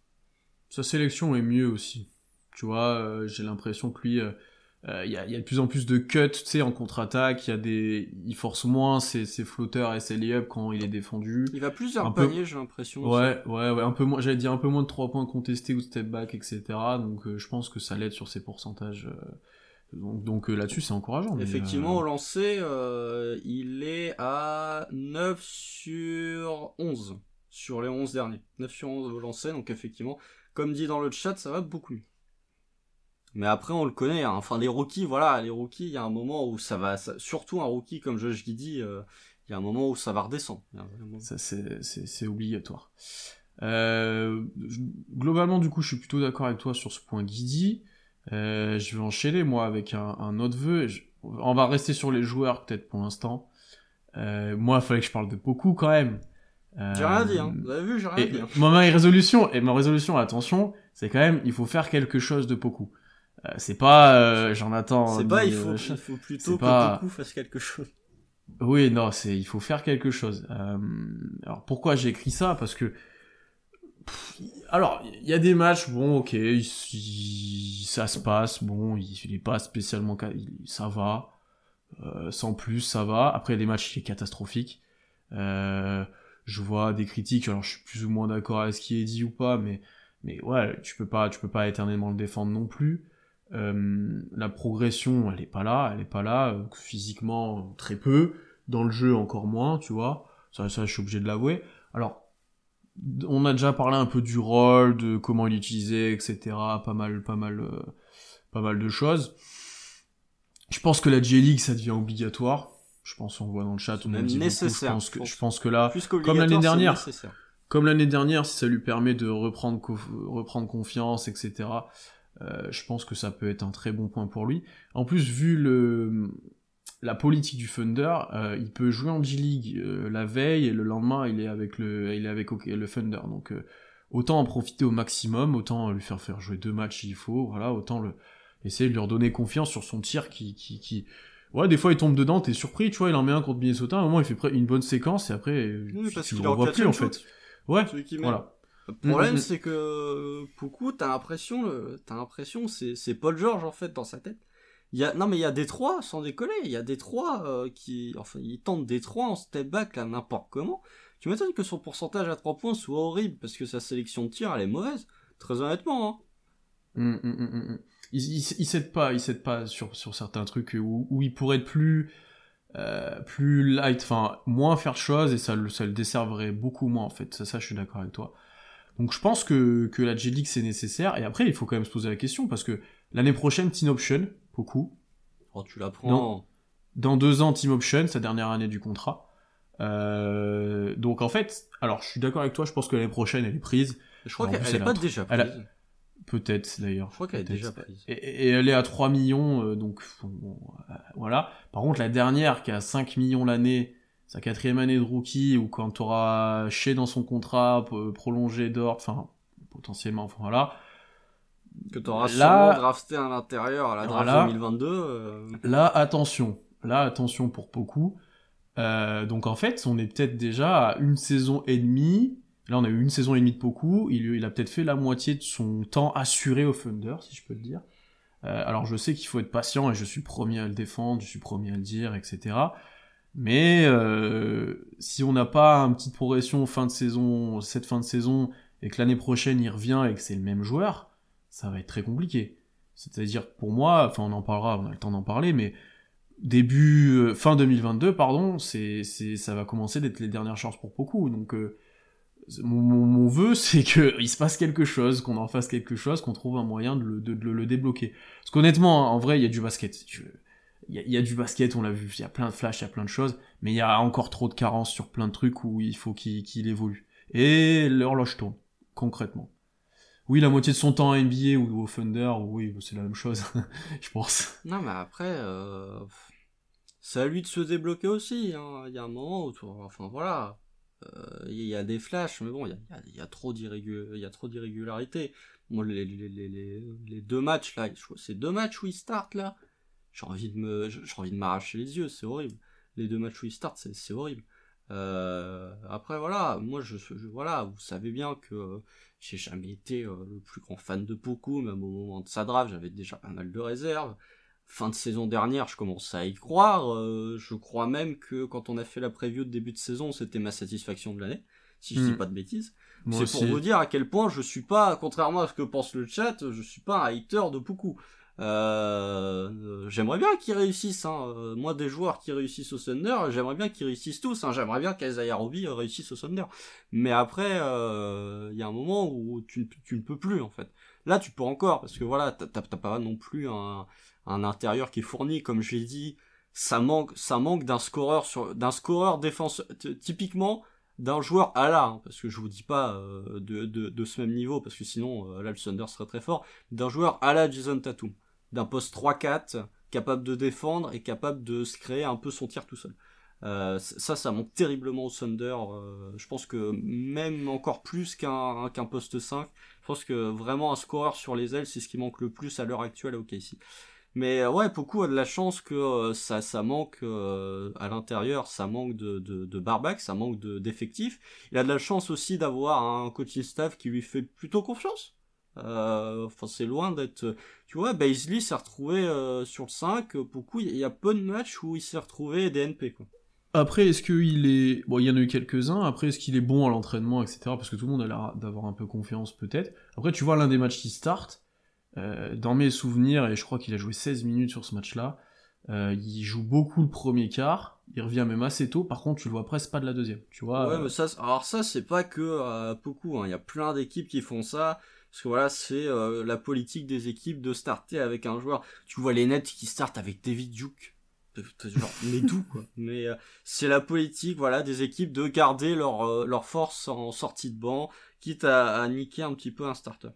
Sa sélection est mieux aussi. Tu vois, euh, j'ai l'impression que lui, euh, il y, a, y, a, de plus en plus de cuts, tu sais, en contre-attaque. Il y a des, il force moins ses, ses flotteurs et ses lay quand il est défendu. Il va plus vers le panier, j'ai l'impression. Ouais, ouais, ouais, un peu moins. J'allais dire un peu moins de 3 points contestés ou step back, etc. Donc, je pense que ça l'aide sur ses pourcentages. Donc, donc là-dessus, c'est encourageant. Effectivement, au lancer, euh, il est à 9 sur 11 sur les 11 derniers. 9 sur 11 au lancer, donc effectivement, comme dit dans le chat, ça va beaucoup mieux. Mais après, on le connaît, hein. enfin les rookies, voilà, les rookies, il y a un moment où ça va, surtout un rookie comme Josh Giddy, euh, il y a un moment où ça va redescendre. Ça, c'est obligatoire. Euh, globalement, du coup, je suis plutôt d'accord avec toi sur ce point Guidi. Euh, je vais enchaîner moi avec un, un autre vœu. On va rester sur les joueurs peut-être pour l'instant. Euh, moi, il fallait que je parle de beaucoup quand même. Euh, j'ai rien dit, hein. Vous avez vu, j'ai rien dit. Hein. Ma résolution, et ma résolution, attention, c'est quand même, il faut faire quelque chose de beaucoup. Euh, c'est pas, euh, j'en attends. C'est pas, il faut, il faut plutôt que pas... beaucoup fasse quelque chose. Oui, non, c'est, il faut faire quelque chose. alors pourquoi j'ai écrit ça? Parce que alors, il y a des matchs, bon, ok, ça se passe, bon, il, est pas spécialement, ça va, euh, sans plus, ça va. Après, il y a des matchs qui sont catastrophiques. Euh, je vois des critiques, alors je suis plus ou moins d'accord avec ce qui est dit ou pas, mais, mais ouais, tu peux pas, tu peux pas éternellement le défendre non plus. Euh, la progression, elle est pas là, elle est pas là, physiquement très peu, dans le jeu encore moins, tu vois. Ça, ça je suis obligé de l'avouer. Alors, on a déjà parlé un peu du rôle, de comment il utilisait, etc. Pas mal, pas mal, euh, pas mal de choses. Je pense que la J-League, ça devient obligatoire. Je pense qu'on voit dans le chat, on dit nécessaire. Je pense que, je pense que là, comme l'année dernière, comme l'année dernière, si ça lui permet de reprendre, reprendre confiance, etc. Euh, je pense que ça peut être un très bon point pour lui. En plus, vu le, la politique du Thunder, euh, il peut jouer en G-League euh, la veille et le lendemain il est avec le, il est avec le Thunder. Donc autant en profiter au maximum, autant lui faire faire jouer deux matchs s'il faut, voilà, autant le essayer de lui redonner confiance sur son tir qui, qui, qui... ouais des fois il tombe dedans, t'es surpris, tu vois, il en met un contre Minnesota, à un moment il fait une bonne séquence et après oui, parce tu le revois plus en fait. Ouais, voilà. Le problème, mm, mm, mm. c'est que beaucoup, t'as l'impression, t'as l'impression, c'est, c'est Paul George en fait dans sa tête y a, non, mais il y a des trois, sans décoller, il y a des trois euh, qui, enfin, ils tentent des trois en step back, là, n'importe comment. Tu m'étonnes que son pourcentage à 3 points soit horrible, parce que sa sélection de tir, elle est mauvaise. Très honnêtement, hein. Hum, il, il, il pas, il s'aide pas sur, sur certains trucs où, où il pourrait être plus, euh, plus light, enfin, moins faire de choses, et ça, ça le desserverait beaucoup moins, en fait. Ça, ça, je suis d'accord avec toi. Donc je pense que, que la J-League c'est nécessaire, et après il faut quand même se poser la question, parce que l'année prochaine, Team Option, beaucoup. Oh, tu l'apprends. Dans, deux ans, Team Option, sa dernière année du contrat. Euh, donc en fait, alors je suis d'accord avec toi, je pense que l'année prochaine elle est prise. Je crois qu'elle est pas déjà prise. Peut-être d'ailleurs. Je crois qu'elle est déjà prise. Et, elle est à 3 millions, euh, donc euh, voilà. Par contre, la dernière qui a 5 millions l'année, sa quatrième année de rookie, ou quand tu auras chez dans son contrat, prolongé d'or, enfin potentiellement, enfin voilà, que tu auras là, drafté à l'intérieur à la draft 2022. Euh. Là, attention. Là, attention pour beaucoup. Euh, donc en fait, on est peut-être déjà à une saison et demie. Là, on a eu une saison et demie de beaucoup. Il, il a peut-être fait la moitié de son temps assuré au Thunder, si je peux le dire. Euh, alors je sais qu'il faut être patient et je suis premier à le défendre, je suis premier à le dire, etc. Mais euh, si on n'a pas une petite progression fin de saison, cette fin de saison, et que l'année prochaine il revient et que c'est le même joueur, ça va être très compliqué. C'est-à-dire, pour moi, enfin, on en parlera, on a le temps d'en parler, mais début, euh, fin 2022, pardon, c'est, ça va commencer d'être les dernières chances pour beaucoup. Donc, euh, mon, mon, vœu, c'est qu'il se passe quelque chose, qu'on en fasse quelque chose, qu'on trouve un moyen de le, de, le débloquer. Parce qu'honnêtement, en vrai, il y a du basket. Il y, a, du basket, on l'a vu, il y a plein de flashs, il y a plein de choses, mais il y a encore trop de carences sur plein de trucs où il faut qu'il, évolue. Et l'horloge tourne, concrètement oui, la moitié de son temps à NBA ou au Thunder, oui, c'est la même chose, je pense. Non, mais après, euh, c'est à lui de se débloquer aussi. Hein. Il y a un moment où, enfin voilà, euh, il y a des flashs, mais bon, il y a, trop les, les, les, deux matchs là, c'est deux matchs où il start là. J'ai envie de me, j'ai envie de m'arracher les yeux, c'est horrible. Les deux matchs où il start, c'est horrible. Euh, après voilà, moi je, voilà, vous savez bien que j'ai jamais été euh, le plus grand fan de Poku, même au moment de sa draft, j'avais déjà pas mal de réserves. Fin de saison dernière, je commence à y croire. Euh, je crois même que quand on a fait la preview de début de saison, c'était ma satisfaction de l'année, si je dis hmm. pas de bêtises. C'est pour vous dire à quel point je suis pas, contrairement à ce que pense le chat, je suis pas un hater de Poku. Euh, j'aimerais bien qu'ils réussissent. Hein. Euh, moi, des joueurs qui réussissent au Thunder, j'aimerais bien qu'ils réussissent tous. Hein. J'aimerais bien qu'Isaiah Roby réussisse au Thunder. Mais après, il euh, y a un moment où tu, ne peux plus, en fait. Là, tu peux encore, parce que voilà, t'as pas non plus un, un intérieur qui est fourni, comme j'ai dit. Ça manque, ça manque d'un scoreur sur, d'un scoreur défenseur. Typiquement, d'un joueur à la, hein, parce que je vous dis pas de, de, ce même niveau, parce que sinon là le Thunder serait très fort, d'un joueur à la Jason Tatum d'un poste 3-4, capable de défendre et capable de se créer un peu son tir tout seul. Euh, ça, ça manque terriblement au Thunder. Euh, je pense que même encore plus qu'un qu'un poste 5, je pense que vraiment un scoreur sur les ailes, c'est ce qui manque le plus à l'heure actuelle à OKC. Mais euh, ouais, beaucoup a de la chance que ça, ça manque à l'intérieur, ça manque de, de, de barbac, ça manque d'effectifs. Il a de la chance aussi d'avoir un coaching staff qui lui fait plutôt confiance. Euh, enfin, c'est loin d'être. Tu vois, Baisley s'est retrouvé euh, sur le 5. Beaucoup, il y a peu de matchs où il s'est retrouvé DNP. Après, est-ce qu'il est. Bon, il y en a eu quelques-uns. Après, est-ce qu'il est bon à l'entraînement, etc. Parce que tout le monde a l'air d'avoir un peu confiance, peut-être. Après, tu vois, l'un des matchs qui start, euh, dans mes souvenirs, et je crois qu'il a joué 16 minutes sur ce match-là, il joue beaucoup le premier quart. Il revient même assez tôt. Par contre, tu le vois presque pas de la deuxième. Tu vois. Ouais, mais ça, alors ça, c'est pas que beaucoup. Hein. Il y a plein d'équipes qui font ça. Parce que voilà, c'est euh, la politique des équipes de starter avec un joueur. Tu vois les Nets qui startent avec David Duke. Genre, mais d'où quoi? Mais euh, c'est la politique, voilà, des équipes de garder leur, euh, leur force en sortie de banc, quitte à, à niquer un petit peu un starter.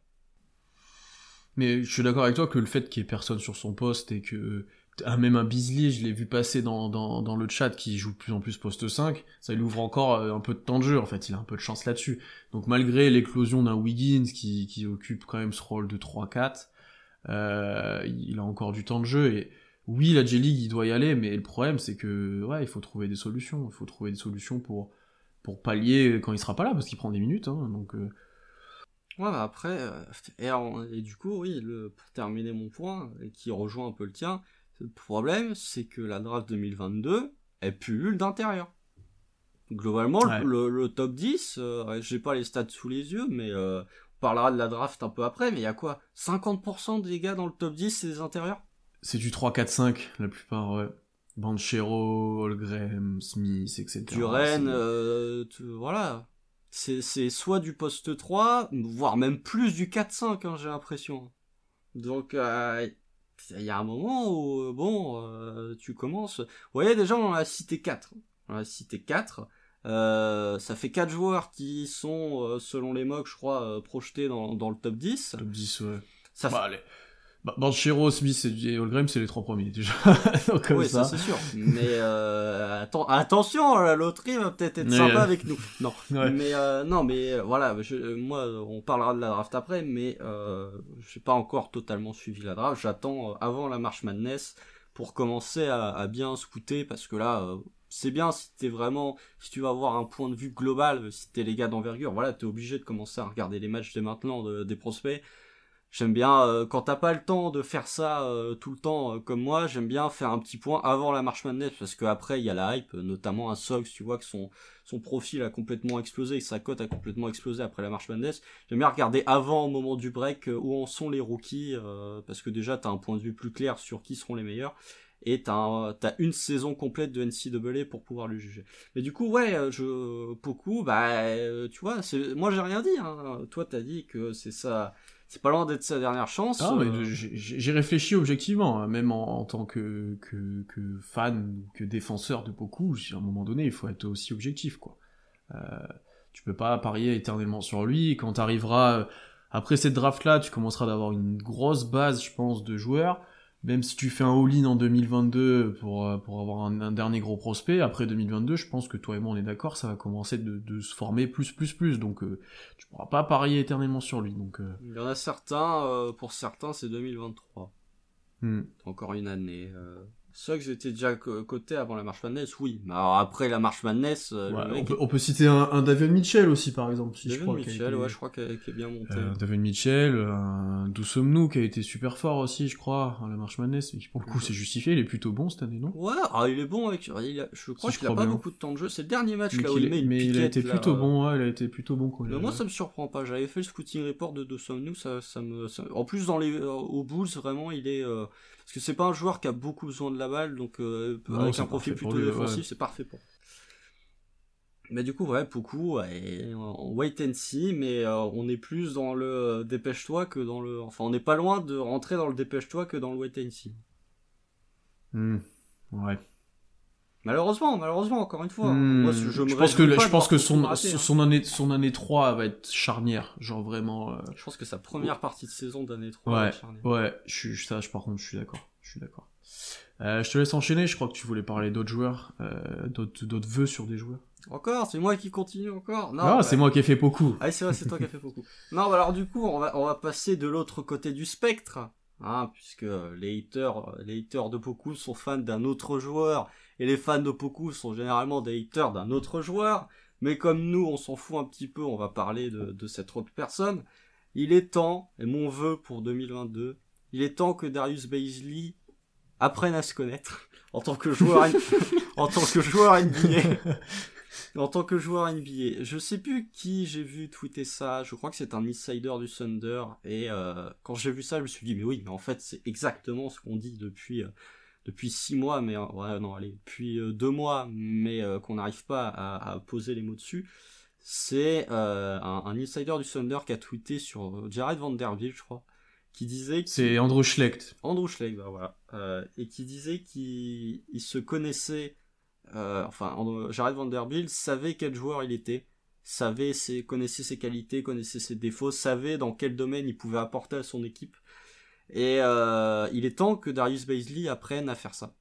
Mais je suis d'accord avec toi que le fait qu'il y ait personne sur son poste et que ah, même un Beasley, je l'ai vu passer dans, dans, dans, le chat qui joue de plus en plus poste 5, ça lui ouvre encore euh, un peu de temps de jeu, en fait, il a un peu de chance là-dessus. Donc malgré l'éclosion d'un Wiggins qui, qui occupe quand même ce rôle de 3-4, euh, il a encore du temps de jeu, et oui, la J-League, il doit y aller, mais le problème, c'est que, ouais, il faut trouver des solutions, il faut trouver des solutions pour, pour pallier quand il sera pas là, parce qu'il prend des minutes, hein, donc... Euh... Ouais, bah après, euh, et, du coup, oui, le, pour terminer mon point, et qui rejoint un peu le tien, le problème, c'est que la draft 2022, elle pullule d'intérieur. Globalement, le, top 10, euh, j'ai pas les stats sous les yeux, mais euh, on parlera de la draft un peu après, mais il y a quoi? 50% des gars dans le top 10, c'est des intérieurs? C'est du 3-4-5, la plupart, ouais. Banchero, Holgrim, Smith, etc. Duren, euh, voilà. C'est soit du poste 3, voire même plus du 4-5, hein, j'ai l'impression. Donc, euh, il y a un moment où, euh, bon, euh, tu commences... Vous voyez, déjà, on a cité 4. On a cité 4. Euh, ça fait 4 joueurs qui sont, selon les mocks, je crois, projetés dans, dans le top 10. Top 10, ouais. Ça bah, allez. Bah, Banchero, Smith et Holgrim, c'est les trois premiers déjà. oui, ça, c'est sûr. Mais euh, atten attention, la loterie va peut-être être, sympa avec nous. Non, mais euh, non, mais voilà, je, moi, on parlera de la draft après, mais euh, j'ai pas encore totalement suivi la draft. J'attends euh, avant la marche Madness pour commencer à, à bien scouter, parce que là, euh, c'est bien si t'es vraiment, si tu vas avoir un point de vue global, si t'es les gars d'envergure, voilà, t'es obligé de commencer à regarder les matchs dès maintenant de, des prospects J'aime bien, euh, quand t'as pas le temps de faire ça euh, tout le temps euh, comme moi, j'aime bien faire un petit point avant la marche Madness, parce qu'après il y a la hype, notamment un Sox, tu vois que son, son profil a complètement explosé, que sa cote a complètement explosé après la marche Madness. J'aime bien regarder avant, au moment du break, où en sont les rookies, parce que déjà t'as un point de vue plus clair sur qui seront les meilleurs et t'as as une saison complète de NCAA pour pouvoir le juger. Mais du coup, ouais, je beaucoup, bah, tu vois, moi j'ai rien dit. Hein. Toi, t'as dit que c'est ça, c'est pas loin d'être sa dernière chance. Ah, euh. j'ai réfléchi objectivement, hein, même en, tant que, que, que, fan, que défenseur de beaucoup, à un moment donné, il faut être aussi objectif, quoi. Euh, tu peux pas parier éternellement sur lui, quand t'arriveras, euh, après cette draft-là, tu commenceras d'avoir une grosse base, je pense, de joueurs, même si tu fais un all-in en 2022 pour, euh, pour avoir un, dernier gros prospect, après 2022, je pense que toi et moi on est d'accord, ça va commencer de, de, se former plus, plus, plus. Donc euh, tu pourras pas parier éternellement sur lui. Donc, euh. Il y en a certains, pour certains, c'est 2023. Hmm. Encore une année. Euh... Suggs était déjà coté avant la March Madness, oui. Mais alors après la March Madness, euh, Ouais, on, peut, on peut citer un, un David Mitchell aussi, par exemple. Si je crois, Mitchell, été- ouais, je crois qu'il est bien monté. Euh, David Mitchell, un D'où sommes-nous qui a été super fort aussi, je crois, à la March Madness. Et qui, pour le coup, c'est justifié, il est plutôt bon cette année, non? Ouais, ah, il est bon avec. Il a- je crois Si qu'il a pas bien. beaucoup de temps de jeu. C'est le dernier match Mais, là où il met une mais il a été là, plutôt euh. bon, ouais, il a été plutôt bon quand il Mais moi, ça me surprend pas. J'avais fait le scouting report de Somnu, ça, ça me. ça- En plus, dans les, euh, aux Bulls, vraiment, il est. Parce que c'est pas un joueur qui a beaucoup besoin de la balle, donc euh, Non, avec un profil plutôt lui, défensif, ouais. c'est parfait pour. Mais du coup, ouais, beaucoup, ouais, en wait and see, mais euh, on est plus dans le euh, dépêche-toi que dans le. Enfin, on n'est pas loin de rentrer dans le dépêche-toi que dans le wait and see. Hmm, Ouais. Malheureusement, malheureusement, encore une fois. Hmm, Moi, je, pense que, le- je pense que son, rater, hein. son, année, son année 3 va être charnière. Genre vraiment. euh, Je pense que sa première partie de saison d'année 3 Ouais, va être charnière. ouais, je suis, ça, je, par contre, je suis d'accord. Je suis d'accord. Euh, je te laisse enchaîner, je crois que tu voulais parler d'autres joueurs, euh, d'autres, d'autres vœux sur des joueurs. Encore, c'est moi qui continue encore. Non, Ah, bah- c'est moi qui ai fait beaucoup. Ah, c'est vrai, c'est toi qui as fait beaucoup. Non, bah alors du coup, on va, on va passer de l'autre côté du spectre, hein, puisque les haters, les haters de Poku sont fans d'un autre joueur, et les fans de Poku sont généralement des haters d'un autre joueur. Mais comme nous, on s'en fout un petit peu, on va parler de, de cette autre personne. Il est temps, et mon vœu pour 2022, il est temps que Darius Baisley apprenne à se connaître en tant que joueur, en tant que joueur NBA. En tant que joueur NBA, je sais plus qui j'ai vu tweeter ça, je crois que c'est un insider du Thunder, et euh, quand j'ai vu ça, je me suis dit, mais oui, mais en fait, c'est exactement ce qu'on dit depuis, euh, depuis six mois, mais euh, ouais, non, allez, depuis euh, deux mois, mais euh, qu'on n'arrive pas à, à poser les mots dessus. C'est euh, un, un insider du Thunder qui a tweeté sur Jared Vanderbilt, je crois, qui disait C'est Andrew Schlecht. Andrew Schleck, bah voilà, euh, et qui disait qu'il il se connaissait, enfin, Jared Vanderbilt savait quel joueur il était, savait ses, connaissait ses qualités, connaissait ses défauts, savait dans quel domaine il pouvait apporter à son équipe, et euh, il est temps que Darius Baisley apprenne à faire ça.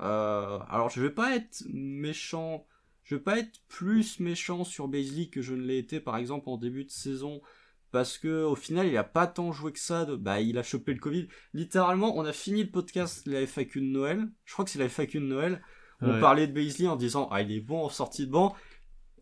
Euh, alors, je vais pas être méchant, je vais pas être plus méchant sur Baisley que je ne l'ai été, par exemple, en début de saison, parce que au final, il a pas tant joué que ça. De... Bah, il a chopé le Covid. Littéralement, on a fini le podcast de la FAQ de Noël. Je crois que c'est la FAQ de Noël. On Ouais. parlait de Baisley en disant ah il est bon en sortie de banc.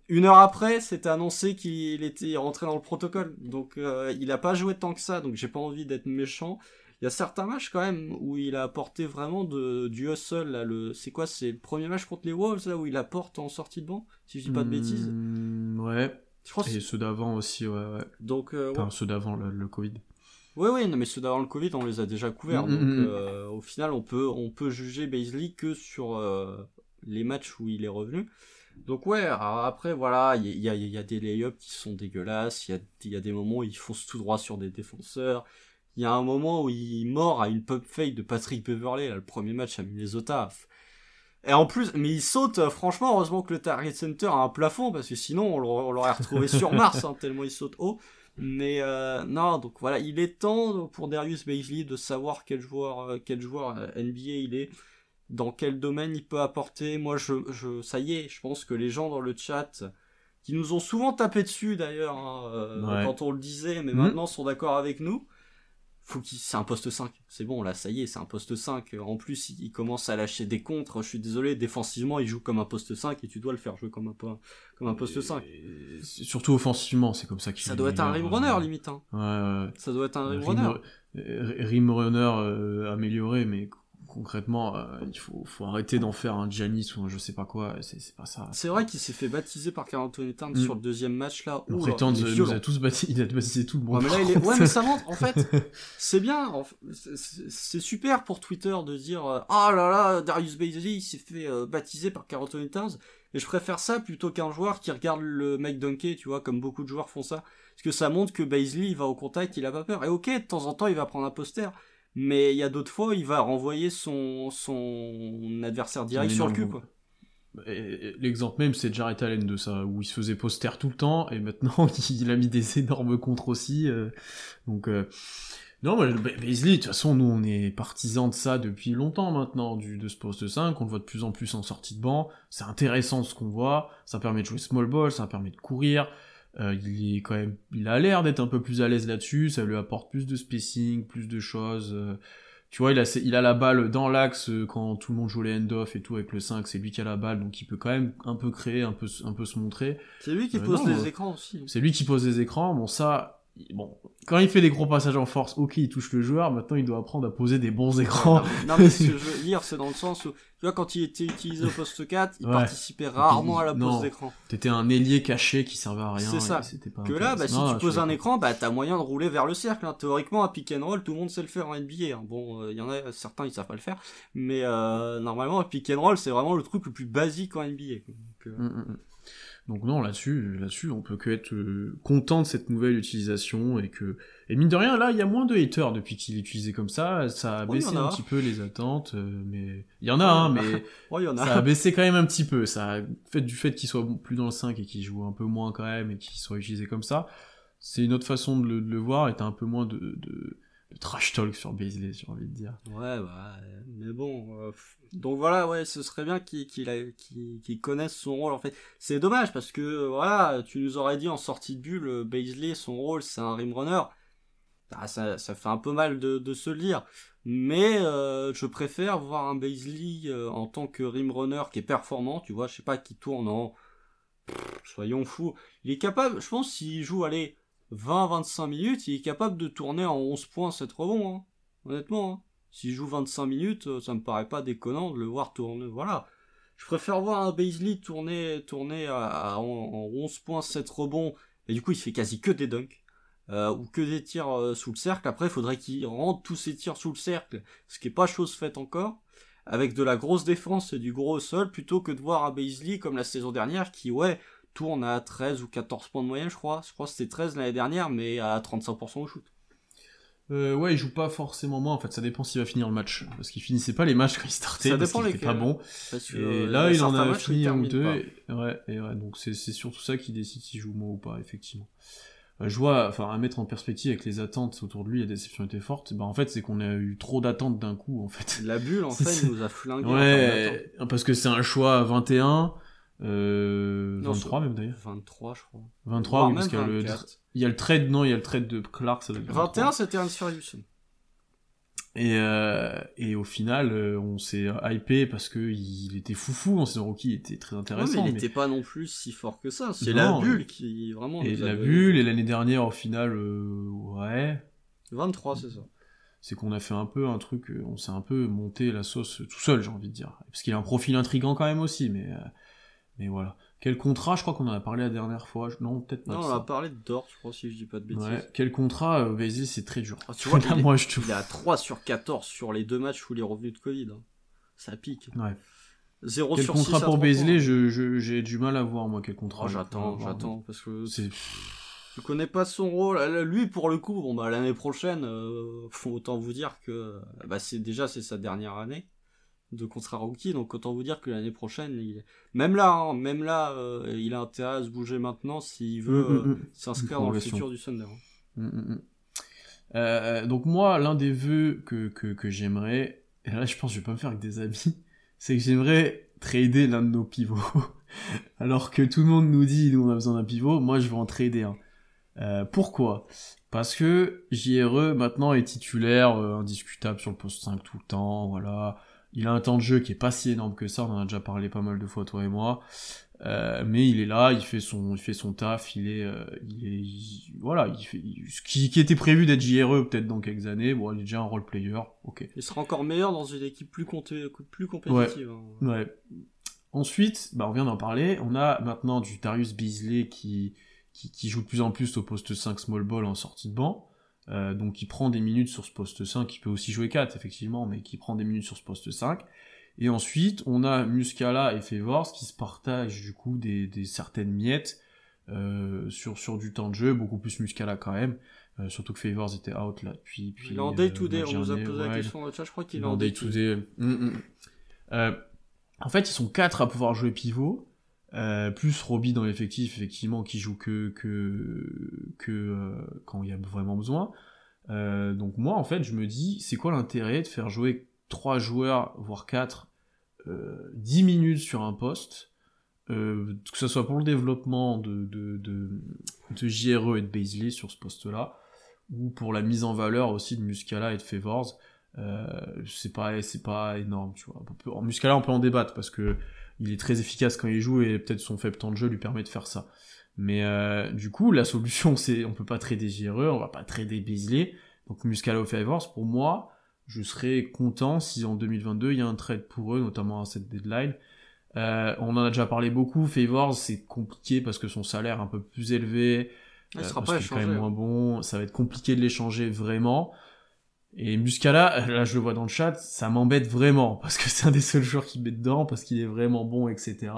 Une heure après, c'était annoncé qu'il était rentré dans le protocole. Donc euh, il a pas joué tant que ça. Donc j'ai pas envie d'être méchant. Il y a certains matchs quand même où il a apporté vraiment de, du hustle. Là, le, c'est quoi C'est le premier match contre les Wolves là où il apporte en sortie de banc, si je dis pas de bêtises? Hmm, Ouais. Je que Et ceux d'avant aussi, ouais, ouais. donc euh, ouais. Enfin, ceux d'avant le, le Covid. Oui, oui, mais ceux d'avant le Covid, on les a déjà couverts. Mm, donc, mm, mm. euh, au final, on peut, on peut juger Baisley que sur euh, les matchs où il est revenu. Donc, ouais, alors après, voilà, il y a, il y a des lay-ups qui sont dégueulasses. Il y a, il y a des moments où il fonce tout droit sur des défenseurs. Il y a un moment où il mord à une pump fake de Patrick Beverley, là, le premier match à Minnesota. Et en plus, mais il saute, euh, franchement, heureusement que le Target Center a un plafond, parce que sinon, on l'aurait retrouvé sur Mars, hein, tellement il saute haut. Mais euh, non, donc voilà, il est temps pour Darius Baisley de savoir quel joueur, euh, quel joueur NBA il est, dans quel domaine il peut apporter. Moi, je, je, ça y est, je pense que les gens dans le chat, qui nous ont souvent tapé dessus d'ailleurs, hein, Ouais. quand on le disait, mais Mhm. maintenant sont d'accord avec nous. Faut qu'il, c'est un poste 5. C'est bon, là, ça y est, c'est un poste 5. En plus, il, commence à lâcher des contres. Je suis désolé, défensivement, il joue comme un poste 5 et tu dois le faire jouer comme un, comme un poste 5. Et surtout offensivement, c'est comme ça qu'il Ça doit être un rim runner, euh, limite. Hein. Ouais, ouais. Ça doit être un rim runner. rim runner euh, amélioré, mais concrètement, euh, il faut, faut arrêter d'en faire un Giannis ou un je sais pas quoi, c'est c'est pas ça. C'est vrai qu'il s'est fait baptiser par Carl Anthony Towns Mm. sur le deuxième match là. Ouh, prétend il est nous a tous baptisé, il a baptisé tout le monde. Ouais, mais là, par il est... contre. ouais, mais ça montre, en fait, c'est bien. c'est- super pour Twitter de dire euh, Ah là là, Darius Baisley, il s'est fait euh, baptiser par Carl Anthony Towns. Et je préfère ça plutôt qu'un joueur qui regarde le mec dunker, tu vois, comme beaucoup de joueurs font ça. Parce que ça montre que Baisley, il va au contact, il a pas peur. Et ok, de temps en temps, il va prendre un poster. Mais il y a d'autres fois, il va renvoyer son, son adversaire direct sur le cul, quoi. L'exemple même, c'est Jarrett Allen de ça, où il se faisait poster tout le temps, et maintenant il a mis des énormes contres aussi. euh, donc, euh, non, mais Beasley, de toute façon, nous on est partisans de ça depuis longtemps maintenant, du, de ce poste 5, on le voit de plus en plus en sortie de banc. C'est intéressant ce qu'on voit, ça permet de jouer small ball, ça permet de courir. Euh, il est quand même, il a l'air d'être un peu plus à l'aise là-dessus, ça lui apporte plus de spacing, plus de choses. euh, tu vois, il a, il a la balle dans l'axe euh, quand tout le monde joue les end-off et tout avec le 5, c'est lui qui a la balle, donc il peut quand même un peu créer, un peu, un peu se montrer. C'est lui qui Euh, pose non, les moi- écrans aussi. C'est lui qui pose les écrans, bon ça, bon, quand il fait des gros passages en force, ok, il touche le joueur, maintenant il doit apprendre à poser des bons écrans. Non, mais- non, mais ce que je veux dire, c'est dans le sens où, tu vois, quand il était utilisé au poste 4, il Ouais. participait rarement à la pose d'écran. T'étais un ailier caché qui servait à rien. C'est ça. pas Que là, bah, si. Non, tu poses un écran, bah, t'as moyen de rouler vers le cercle. hein. Théoriquement, un pick and roll, tout le monde sait le faire en NBA. hein. Bon, il y en a certains, ils savent pas le faire. Mais euh, normalement, un pick and roll, c'est vraiment le truc le plus basique en NBA. Donc, euh, Mm, mm, mm. Donc non, là-dessus, là-dessus, on peut que être euh, content de cette nouvelle utilisation et que et mine de rien, là, il y a moins de haters depuis qu'il est utilisé comme ça. Ça a Oui, y baissé a. un petit peu les attentes, euh, mais il y en a, hein, mais ouais, il y en a. ça a baissé quand même un petit peu. Ça, a- fait du fait qu'il soit plus dans le 5 et qu'il joue un peu moins quand même et qu'il soit utilisé comme ça, c'est une autre façon de le, de le voir et t'as un peu moins de, de, de trash talk sur Beasley, j'ai envie de dire. Ouais, bah, mais bon. euh, donc voilà, ouais, ce serait bien qu'il connaisse son rôle en fait. C'est dommage parce que euh, voilà, tu nous aurais dit en sortie de bulle, euh, Baisley, son rôle c'est un rim runner. Ah, ça, ça fait un peu mal de, de se le dire. Mais euh, je préfère voir un Baisley euh, en tant que rim runner qui est performant, tu vois, je sais pas, qui tourne en. Soyons fous. Il est capable, je pense, s'il joue, allez, 20-25 minutes, il est capable de tourner en 11 points, 7 rebonds, hein. honnêtement. hein. S'il joue 25 minutes, euh, ça me paraît pas déconnant de le voir tourner. Voilà. Je préfère voir un Baisley tourner, tourner en, en 11 points, 7 rebonds, et du coup il fait quasi que des dunks, euh, ou que des tirs euh, sous le cercle. Après, il faudrait qu'il rentre tous ses tirs sous le cercle, ce qui est pas chose faite encore, avec de la grosse défense et du gros sol, plutôt que de voir un Baisley comme la saison dernière qui, ouais, tourne à 13 ou 14 points de moyenne, je crois. Je crois que c'était 13 l'année dernière, mais à 35% au shoot. Euh, ouais, il joue pas forcément moins, en fait, ça dépend s'il va finir le match. Parce qu'il finissait pas les matchs quand il startait, Ça parce qu'il était pas lesquels. bon. Et euh, là, il en a matchs fini un ou deux. Et, ouais, et ouais, donc c'est surtout ça qui décide s'il joue moins ou pas, effectivement. Euh, je vois, enfin, à mettre en perspective avec les attentes autour de lui, la déception était forte. Bah, en fait, c'est qu'on a eu trop d'attentes d'un coup, en fait. La bulle, en fait, nous a flingué. Ouais, parce que c'est un choix à 21, euh, Non, 23 même d'ailleurs. 23, je crois. 23, Voire oui, parce qu'il y a le, 24. il y a le trade, non, il y a le trade de Clark, ça doit être 23. 21, c'était un Ferguson. Et, euh, et au final, euh, on s'est hypé parce que il était foufou en saison rookie, il était très Ouais, intéressant. mais il mais- n'était pas non plus si fort que ça. C'est la bulle qui, vraiment. Et la bulle, et l'année dernière, au final, euh, ouais, 23, c'est ça. c'est qu'on a fait un peu un truc, euh, on s'est un peu monté la sauce tout seul, j'ai envie de dire. Parce qu'il a un profil intrigant quand même aussi, mais, mais voilà. Quel contrat, je crois qu'on en a parlé la dernière fois, non, peut-être pas Non, on ça. a parlé de Dort, je crois, si je dis pas de bêtises. Ouais, quel contrat, euh, c'est très dur. Ah, tu vois, Là, il est- moi, je te... Il est à 3 sur 14 sur les deux matchs où il est revenu de Covid. hein. Ça pique. Ouais. 0 Quel sur contrat 6 à pour je- j'ai du mal à voir, moi, quel contrat. Oh, j'attends, j'attends, parce que je connais pas son rôle. Lui, pour le coup, bon bah l'année prochaine, euh, faut autant vous dire que euh, bah c'est déjà c'est sa dernière année de contrat rookie, donc autant vous dire que l'année prochaine, il... même là, hein, même là, euh, il a intérêt à se bouger maintenant s'il veut Mm, mm, euh, mm. s'inscrire dans le futur du Thunder. hein. Mm, mm, mm. Euh, donc moi, l'un des vœux que, que, que j'aimerais, et là je pense que je vais pas me faire avec des amis, c'est que j'aimerais trader l'un de nos pivots. Alors que tout le monde nous dit, nous on a besoin d'un pivot, moi je veux en trader un. Euh, pourquoi? Parce que JRE maintenant est titulaire, euh, indiscutable sur le poste 5 tout le temps, voilà. Il a un temps de jeu qui est pas si énorme que ça, on en a déjà parlé pas mal de fois toi et moi. Euh, mais il est là, il fait son, il fait son taf, il est, euh, il est, il- voilà, il fait il- ce qui, qui était prévu d'être JRE peut-être dans quelques années. Bon, il est déjà un role player, ok. Il sera encore meilleur dans une équipe plus, compté- plus compétitive. hein. Ouais. Ensuite, bah on vient d'en parler, on a maintenant du Darius Beasley qui, qui, qui joue de plus en plus au poste 5 small ball en sortie de banc. Euh, donc il prend des minutes sur ce poste 5, il peut aussi jouer 4 effectivement, mais qui prend des minutes sur ce poste 5. Et ensuite, on a Muscala et Favors qui se partagent du coup des, des certaines miettes euh, sur, sur du temps de jeu, beaucoup plus Muscala quand même. Euh, surtout que Favors était out là depuis. Il est en day to day, on nous a posé la Ouais, question dans le chat, je crois qu'il il est en day to day. day. Mm, mm. Euh, en fait, ils sont quatre à pouvoir jouer pivot, euh, plus Roby dans l'effectif, effectivement, qui joue que que que euh, quand il y a vraiment besoin. Euh, donc moi, en fait, je me dis, c'est quoi l'intérêt de faire jouer trois joueurs, voire quatre, euh, 10 minutes sur un poste, euh, que ce soit pour le développement de, de, de, de JRE et de Baisley sur ce poste-là, ou pour la mise en valeur aussi de Muscala et de Favors. c'est pas, pas énorme, tu vois. En Muscala, on peut en débattre parce que il est très efficace quand il joue et peut-être son faible temps de jeu lui permet de faire ça. Mais euh, du coup, la solution, c'est on peut pas trader JRE, on va pas trader Beasley. Donc Muscala au Favors, pour moi, je serais content si en 2022 il y a un trade pour eux, notamment à cette deadline. Euh, on en a déjà parlé beaucoup. Favors, c'est compliqué parce que son salaire est un peu plus élevé. Il euh, sera pas échangé. quand même moins bon. Ça va être compliqué de l'échanger vraiment. Et Muscala, là je le vois dans le chat, ça m'embête vraiment parce que c'est un des seuls joueurs qui met dedans parce qu'il est vraiment bon, etc.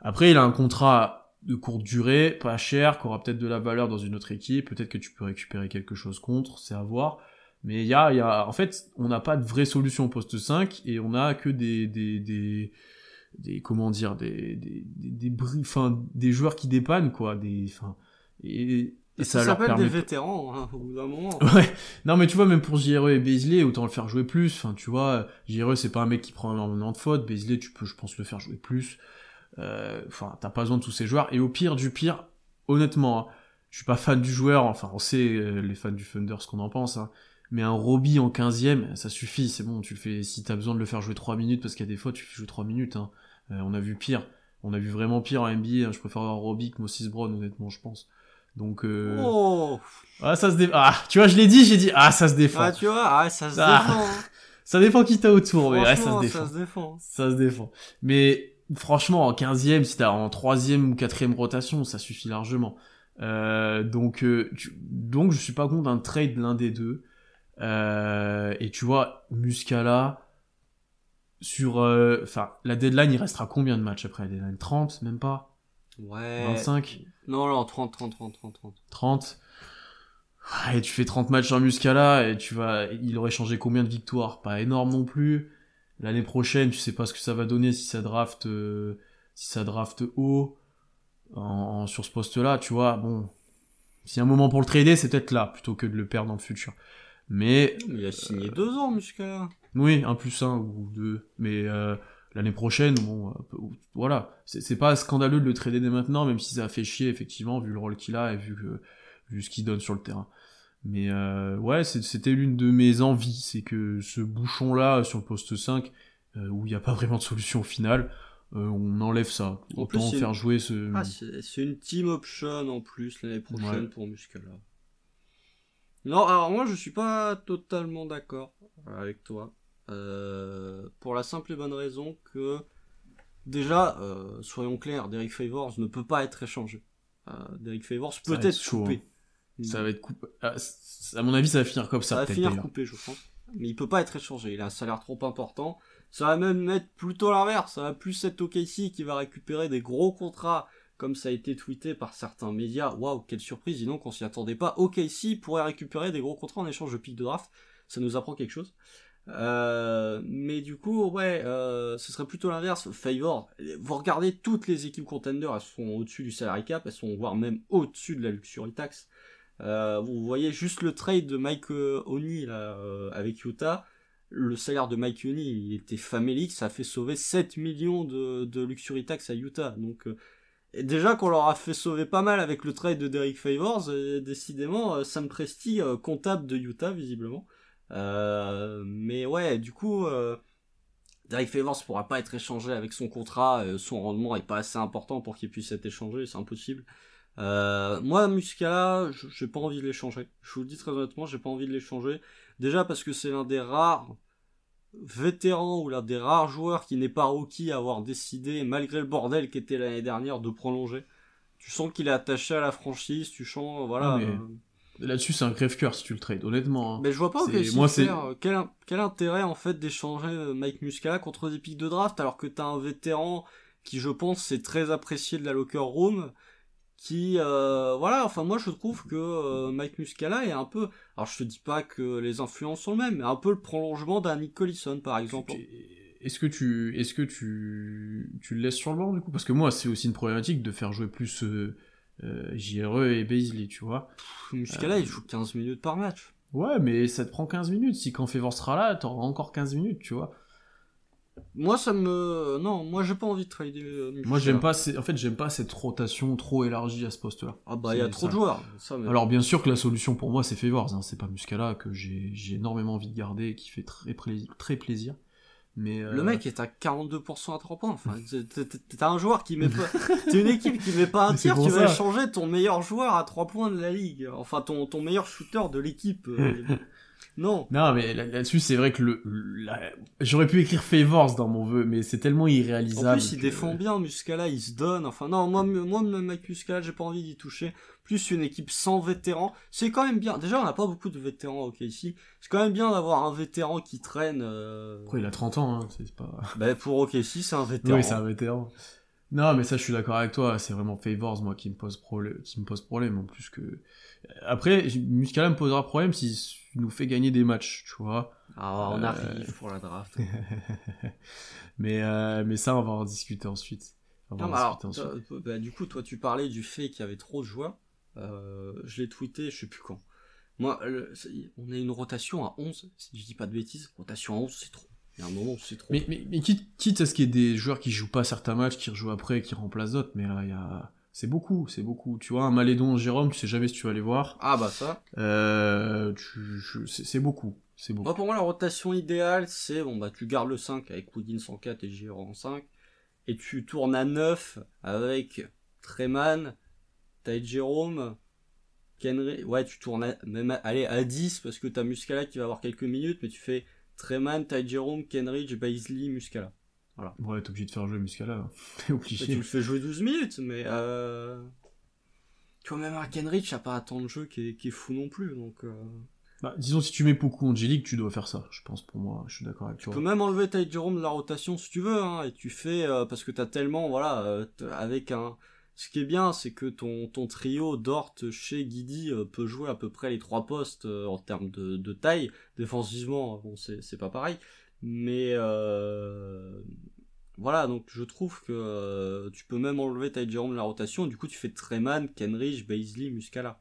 Après, il a un contrat de courte durée, pas cher, qui aura peut-être de la valeur dans une autre équipe, peut-être que tu peux récupérer quelque chose contre, c'est à voir. Mais il y a, y a, en fait, on n'a pas de vraie solution au poste 5 et on a que des, des, des, des comment dire, des, des, des, enfin, des joueurs qui dépannent, quoi, des, enfin, et, et ça, ça leur permet... des vétérans, hein, au bout d'un moment. Ouais. Non, mais tu vois, même pour JRE et Beasley, autant le faire jouer plus. Enfin, tu vois, JRE, c'est pas un mec qui prend énormément de fautes. Beasley, tu peux, je pense, le faire jouer plus. Euh, enfin, t'as pas besoin de tous ces joueurs. Et au pire du pire, honnêtement, hein, je suis pas fan du joueur. Enfin, on sait, euh, les fans du Thunder, ce qu'on en pense. Hein. Mais un Roby en 15ème, ça suffit, c'est bon, tu le fais, si t'as besoin de le faire jouer 3 minutes, parce qu'il y a des fois, tu fais jouer 3 minutes, hein. Euh, on a vu pire. On a vu vraiment pire en NBA, hein. je préfère avoir Roby que Moses Brown, honnêtement, je pense. Donc, euh... oh. ah, ça se défend. Ah, tu vois, je l'ai dit, j'ai dit, ah, ça se défend. Ah, tu vois, ah, ça se ah. défend. ça dépend qui t'a autour, mais ça se défend. Ça se défend. Ça se défend. Mais franchement, en 15e, si t'es en 3e ou 4e rotation, ça suffit largement. Euh, donc, euh, donc, je suis pas contre un trade l'un des deux. Euh, et tu vois, Muscala, sur. Enfin, la deadline, il restera combien de matchs après? La deadline 30, même pas? Ouais. 25 Non, non, 30, 30, 30, 30, 30. 30 et tu fais 30 matchs en Muscala et tu vas, il aurait changé combien de victoires? Pas énorme non plus l'année prochaine, tu sais pas ce que ça va donner si ça draft, euh, si ça draft haut en, sur ce poste-là, tu vois. Bon, y a un moment pour le trader, c'est peut-être là plutôt que de le perdre dans le futur. Mais il a signé euh, deux ans, Muscala. Oui, un plus un ou deux. Mais euh, l'année prochaine, bon, voilà, c'est pas scandaleux de le trader dès maintenant, même si ça a fait chier effectivement vu le rôle qu'il a et vu que vu ce qu'il donne sur le terrain. Mais euh, ouais, c'était l'une de mes envies, c'est que ce bouchon-là sur le poste 5, euh, où il n'y a pas vraiment de solution finale, euh, on enlève ça. En Autant faire jouer ce... Ah, c'est une team option en plus l'année prochaine pour Muscala. Non, alors moi je suis pas totalement d'accord avec toi. Pour la simple et bonne raison que, déjà, soyons clairs, Derek Favors ne peut pas être échangé. Derek Favors peut être coupé. Hein. Ça va être coupé. Ah, à mon avis, ça va finir comme ça. Ça va finir coupé, je pense. Mais il peut pas être échangé. Il a un salaire trop important. Ça va même être plutôt l'inverse. Ça va plus être OKC qui va récupérer des gros contrats, comme ça a été tweeté par certains médias. Waouh, quelle surprise, dis donc, on s'y attendait pas. OKC pourrait récupérer des gros contrats en échange de pics de draft. Ça nous apprend quelque chose. Euh, mais du coup, ouais, euh, ce serait plutôt l'inverse. Favor, vous regardez toutes les équipes contenders, elles sont au-dessus du salary cap, elles sont voire même au-dessus de la luxury tax. Euh, vous voyez juste le trade de Mike Oni là, avec Utah. Le salaire de Mike Oni, il était famélique, ça a fait sauver 7 millions de, luxury tax à Utah. Donc déjà qu'on leur a fait sauver pas mal avec le trade de Derek Favors, décidément Sam Presti comptable de Utah visiblement. Mais ouais, du coup, Derek Favors pourra pas être échangé avec son contrat, son rendement est pas assez important pour qu'il puisse être échangé, c'est impossible. Euh, moi, Muscala, j'ai pas envie de l'échanger. Je vous le dis très honnêtement, j'ai pas envie de l'échanger. Déjà parce que c'est l'un des rares vétérans ou l'un des rares joueurs qui n'est pas rookie à avoir décidé, malgré le bordel qu'était l'année dernière, de prolonger. Tu sens qu'il est attaché à la franchise, tu sens, voilà. Euh, là-dessus, c'est un crève-cœur si tu le trades, honnêtement. Hein. Mais je vois pas moi, c'est... Quel, quel, intérêt en fait d'échanger euh, Mike Muscala contre des pics de draft alors que t'as un vétéran qui, je pense, c'est très apprécié de la locker room qui euh, voilà enfin moi je trouve que euh, Mike Muscala est un peu alors je te dis pas que les influences sont les mêmes mais un peu le prolongement d'un Nick Collison par exemple est-ce que tu est-ce que tu tu le laisses sur le banc du coup? Parce que moi c'est aussi une problématique de faire jouer plus euh, JRE et Beasley tu vois Muscala il joue 15 minutes par match ouais mais ça te prend 15 minutes si quand Favor sera là t'auras encore 15 minutes tu vois Moi, ça me. Non, moi, j'ai pas envie de trader. euh, Moi, j'aime pas, ces- en fait, j'aime pas cette rotation trop élargie à ce poste-là. Ah bah, il y a trop de joueurs. Ça, mais- Alors, bien sûr que la solution pour moi, c'est Favors, hein. c'est pas Muscala que j'ai énormément envie de garder et qui fait très plaisir. Mais, euh, Le mec est à 42% à 3 points. Enfin, t'as un joueur qui met pas. T'es une équipe qui met pas un tir, tu vas ça. changer ton meilleur joueur à 3 points de la ligue. Enfin, ton, ton meilleur shooter de l'équipe. euh, non. Non, mais là- là-dessus, c'est vrai que le, la- j'aurais pu écrire Favors dans mon vœu, mais c'est tellement En irréalisable. plus, il que- défend bien, Muscala, il se donne. Enfin, non, moi, moi, même avec Muscala, j'ai pas envie d'y toucher. Plus une équipe sans vétérans, c'est quand même bien. Déjà, on n'a pas beaucoup de vétérans ok ici. C'est quand même bien d'avoir un vétéran qui traîne. euh, Après, il a 30 ans, hein, c'est pas. bah, pour OKC, c'est un vétéran. Oui, c'est un vétéran. Non, mais ça, je suis d'accord avec toi. C'est vraiment Favors, moi, qui me pose problème, qui me pose problème, en plus que. Après, Muscala me posera problème s'il nous fait gagner des matchs, tu vois. Ah, on Euh, arrive pour la draft. mais, euh, mais ça, on va en discuter ensuite. On va Non, en mais alors, discuter ensuite. toi, bah, du coup, toi, tu parlais du fait qu'il y avait trop de joueurs. Euh, je l'ai tweeté, je sais plus quand. Moi, le- on a une rotation à 11, si je dis pas de bêtises. Rotation à 11, c'est trop. Il y a un moment où c'est trop. Mais, mais, mais quitte, quitte à ce qu'il y ait des joueurs qui jouent pas certains matchs, qui rejouent après, qui remplacent d'autres, mais là, il y a. C'est beaucoup, c'est beaucoup. Tu vois, un Malédon, Jérôme, tu sais jamais si tu vas les voir. Ah, bah ça. Euh, c'est beaucoup, c'est beaucoup. Moi, pour moi, la rotation idéale, c'est bon, bah, tu gardes le 5 avec Wiggins en 4 et Giro en 5. Et tu tournes à 9 avec Treman, Ty Jerome, Kenry. Ouais, tu tournes à, même à, allez, à 10 parce que t'as Muscala qui va avoir quelques minutes, mais tu fais Treman, Ty Jerome, Kenridge, Baisley, Muscala. Ouais, t'es obligé de faire jouer Muscala. hein. T'es Et tu obligé. le fais jouer 12 minutes, mais euh... Tu vois, même un Kenridge, a pas un temps de jeu qui est, qui est fou non plus, donc... Euh... Bah, disons, si tu mets beaucoup Angélique, tu dois faire ça, je pense, pour moi. Je suis d'accord avec Tu toi. peux même enlever Ty Jerome de la rotation si tu veux, hein, et tu fais euh, parce que t'as tellement, voilà, euh, avec un. Ce qui est bien, c'est que ton, trio Dort, chez Guidi euh, peut jouer à peu près les trois postes euh, en termes de, taille. Défensivement, bon, c'est pas pareil, mais euh, voilà, donc je trouve que euh, tu peux même enlever Ty Jerome de la rotation. Du coup, tu fais Treman, Kenrich, Baisley, Muscala.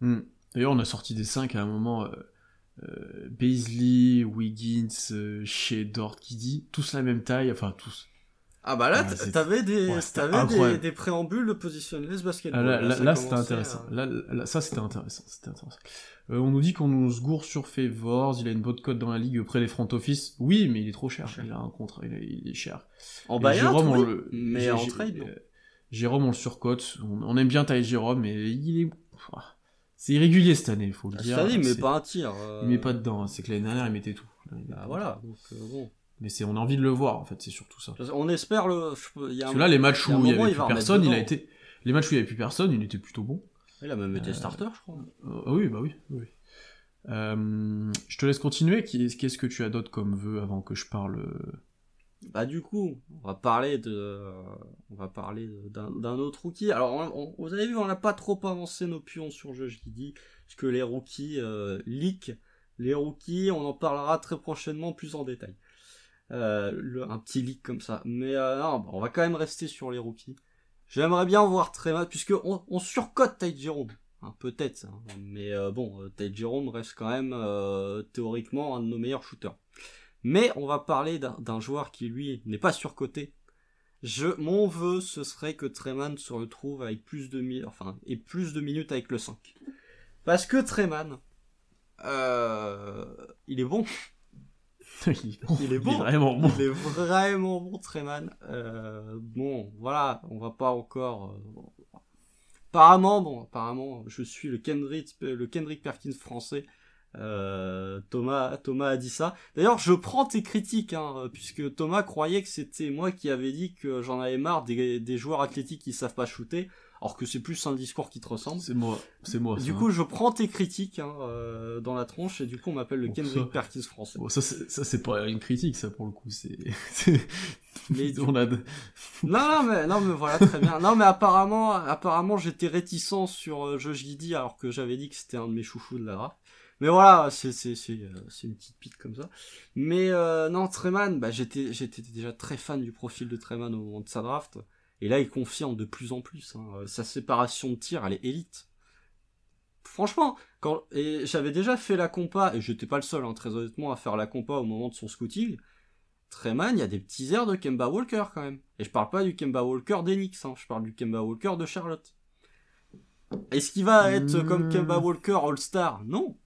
Hmm. D'ailleurs, on a sorti des 5 à un moment. Euh, euh, Wiggins, euh, Shea, Dort, Kiddy, tous la même taille, enfin tous. Ah bah là, Ouais, c'est- t'avais des, Ouais, des, préambules de positionless Ah, basketball. là, là, c'était intéressant. Là, là, ça, c'était intéressant. C'était intéressant. Euh, on nous dit qu'on nous gourre sur Favors, il a une bonne cote dans la ligue auprès des front office. Oui, mais il est trop cher. Cher. Il a un contrat, il, est- il est cher. En Jérôme, on le- mais en trade, euh, Jérôme, on le surcote. On, on aime bien taille Jérôme, mais il est. C'est irrégulier cette année, faut le Ah, dire. Cette année, il met pas un tir. euh, Il met pas dedans. hein. C'est que l'année dernière, il mettait tout. Il Bah voilà, donc euh, bon. Mais c'est, on a envie de le voir, en fait, c'est surtout ça. On espère le. il y a Parce que là, les matchs où il y moment, avait plus personne, il a été. Les matchs où il avait plus personne, il était plutôt bon. Il a même été Euh, starter, je crois. Euh, ah oui, bah oui, oui. Euh, je te laisse continuer. Qu'est-ce que tu as d'autre comme vœu avant que je parle euh, Bah du coup, on va parler de, on va parler d'un d'un autre rookie. Alors, on- on- vous avez vu, on n'a pas trop avancé nos pions sur Josh Giddy, parce que les rookies euh, leak. Les rookies, on en parlera très prochainement plus en détail. Euh, un petit leak comme ça. Mais euh, non, bah, on va quand même rester sur les rookies. J'aimerais bien voir très mal, puisque on, surcote Ty Jerome. Hein, Peut-être, ça. mais euh, bon, Ty Jerome reste quand même théoriquement un de nos meilleurs shooters. Mais on va parler d'un joueur qui lui n'est pas surcoté. Mon vœu, ce serait que Treman se retrouve avec plus de enfin, et plus de minutes avec le 5. Parce que Treman, il est bon. il, est bon. Il est vraiment bon. Il est vraiment bon, Treman. Euh, bon, voilà, on va pas encore. euh, Apparemment, bon, apparemment, je suis le Kendrick, le Kendrick Perkins français. Euh, Thomas, Thomas a dit ça. D'ailleurs, je prends tes critiques, hein, puisque Thomas croyait que c'était moi qui avais dit que j'en avais marre des, des joueurs athlétiques qui savent pas shooter, alors que c'est plus un discours qui te ressemble. C'est moi, c'est moi. Du ça. coup, je prends tes critiques hein, euh, dans la tronche et du coup, on m'appelle le Bon, Kendrick Perkins français. Bon, ça, c'est, ça, c'est pas une critique, ça, pour le coup. C'est. Mais du- on a. Non, non, mais, non, mais voilà, très bien. Non, mais apparemment, apparemment, j'étais réticent sur euh, Josh Giddy alors que j'avais dit que c'était un de mes chouchous de la draft. Mais voilà, c'est, c'est, c'est, euh, c'est une petite pique comme ça. Mais euh, non, Treman, bah, j'étais, j'étais déjà très fan du profil de Treman au moment de sa draft. Et là, il confirme de plus en plus. hein. Euh, Sa séparation de tir, elle est élite. Franchement, quand et j'avais déjà fait la compa, et j'étais pas le seul, hein, très honnêtement, à faire la compa au moment de son scouting. Treman, il y a des petits airs de Kemba Walker quand même. Et je parle pas du Kemba Walker d'Enix, hein, je parle du Kemba Walker de Charlotte. Est-ce qu'il va être comme Kemba Hmm. Walker All-Star? Non.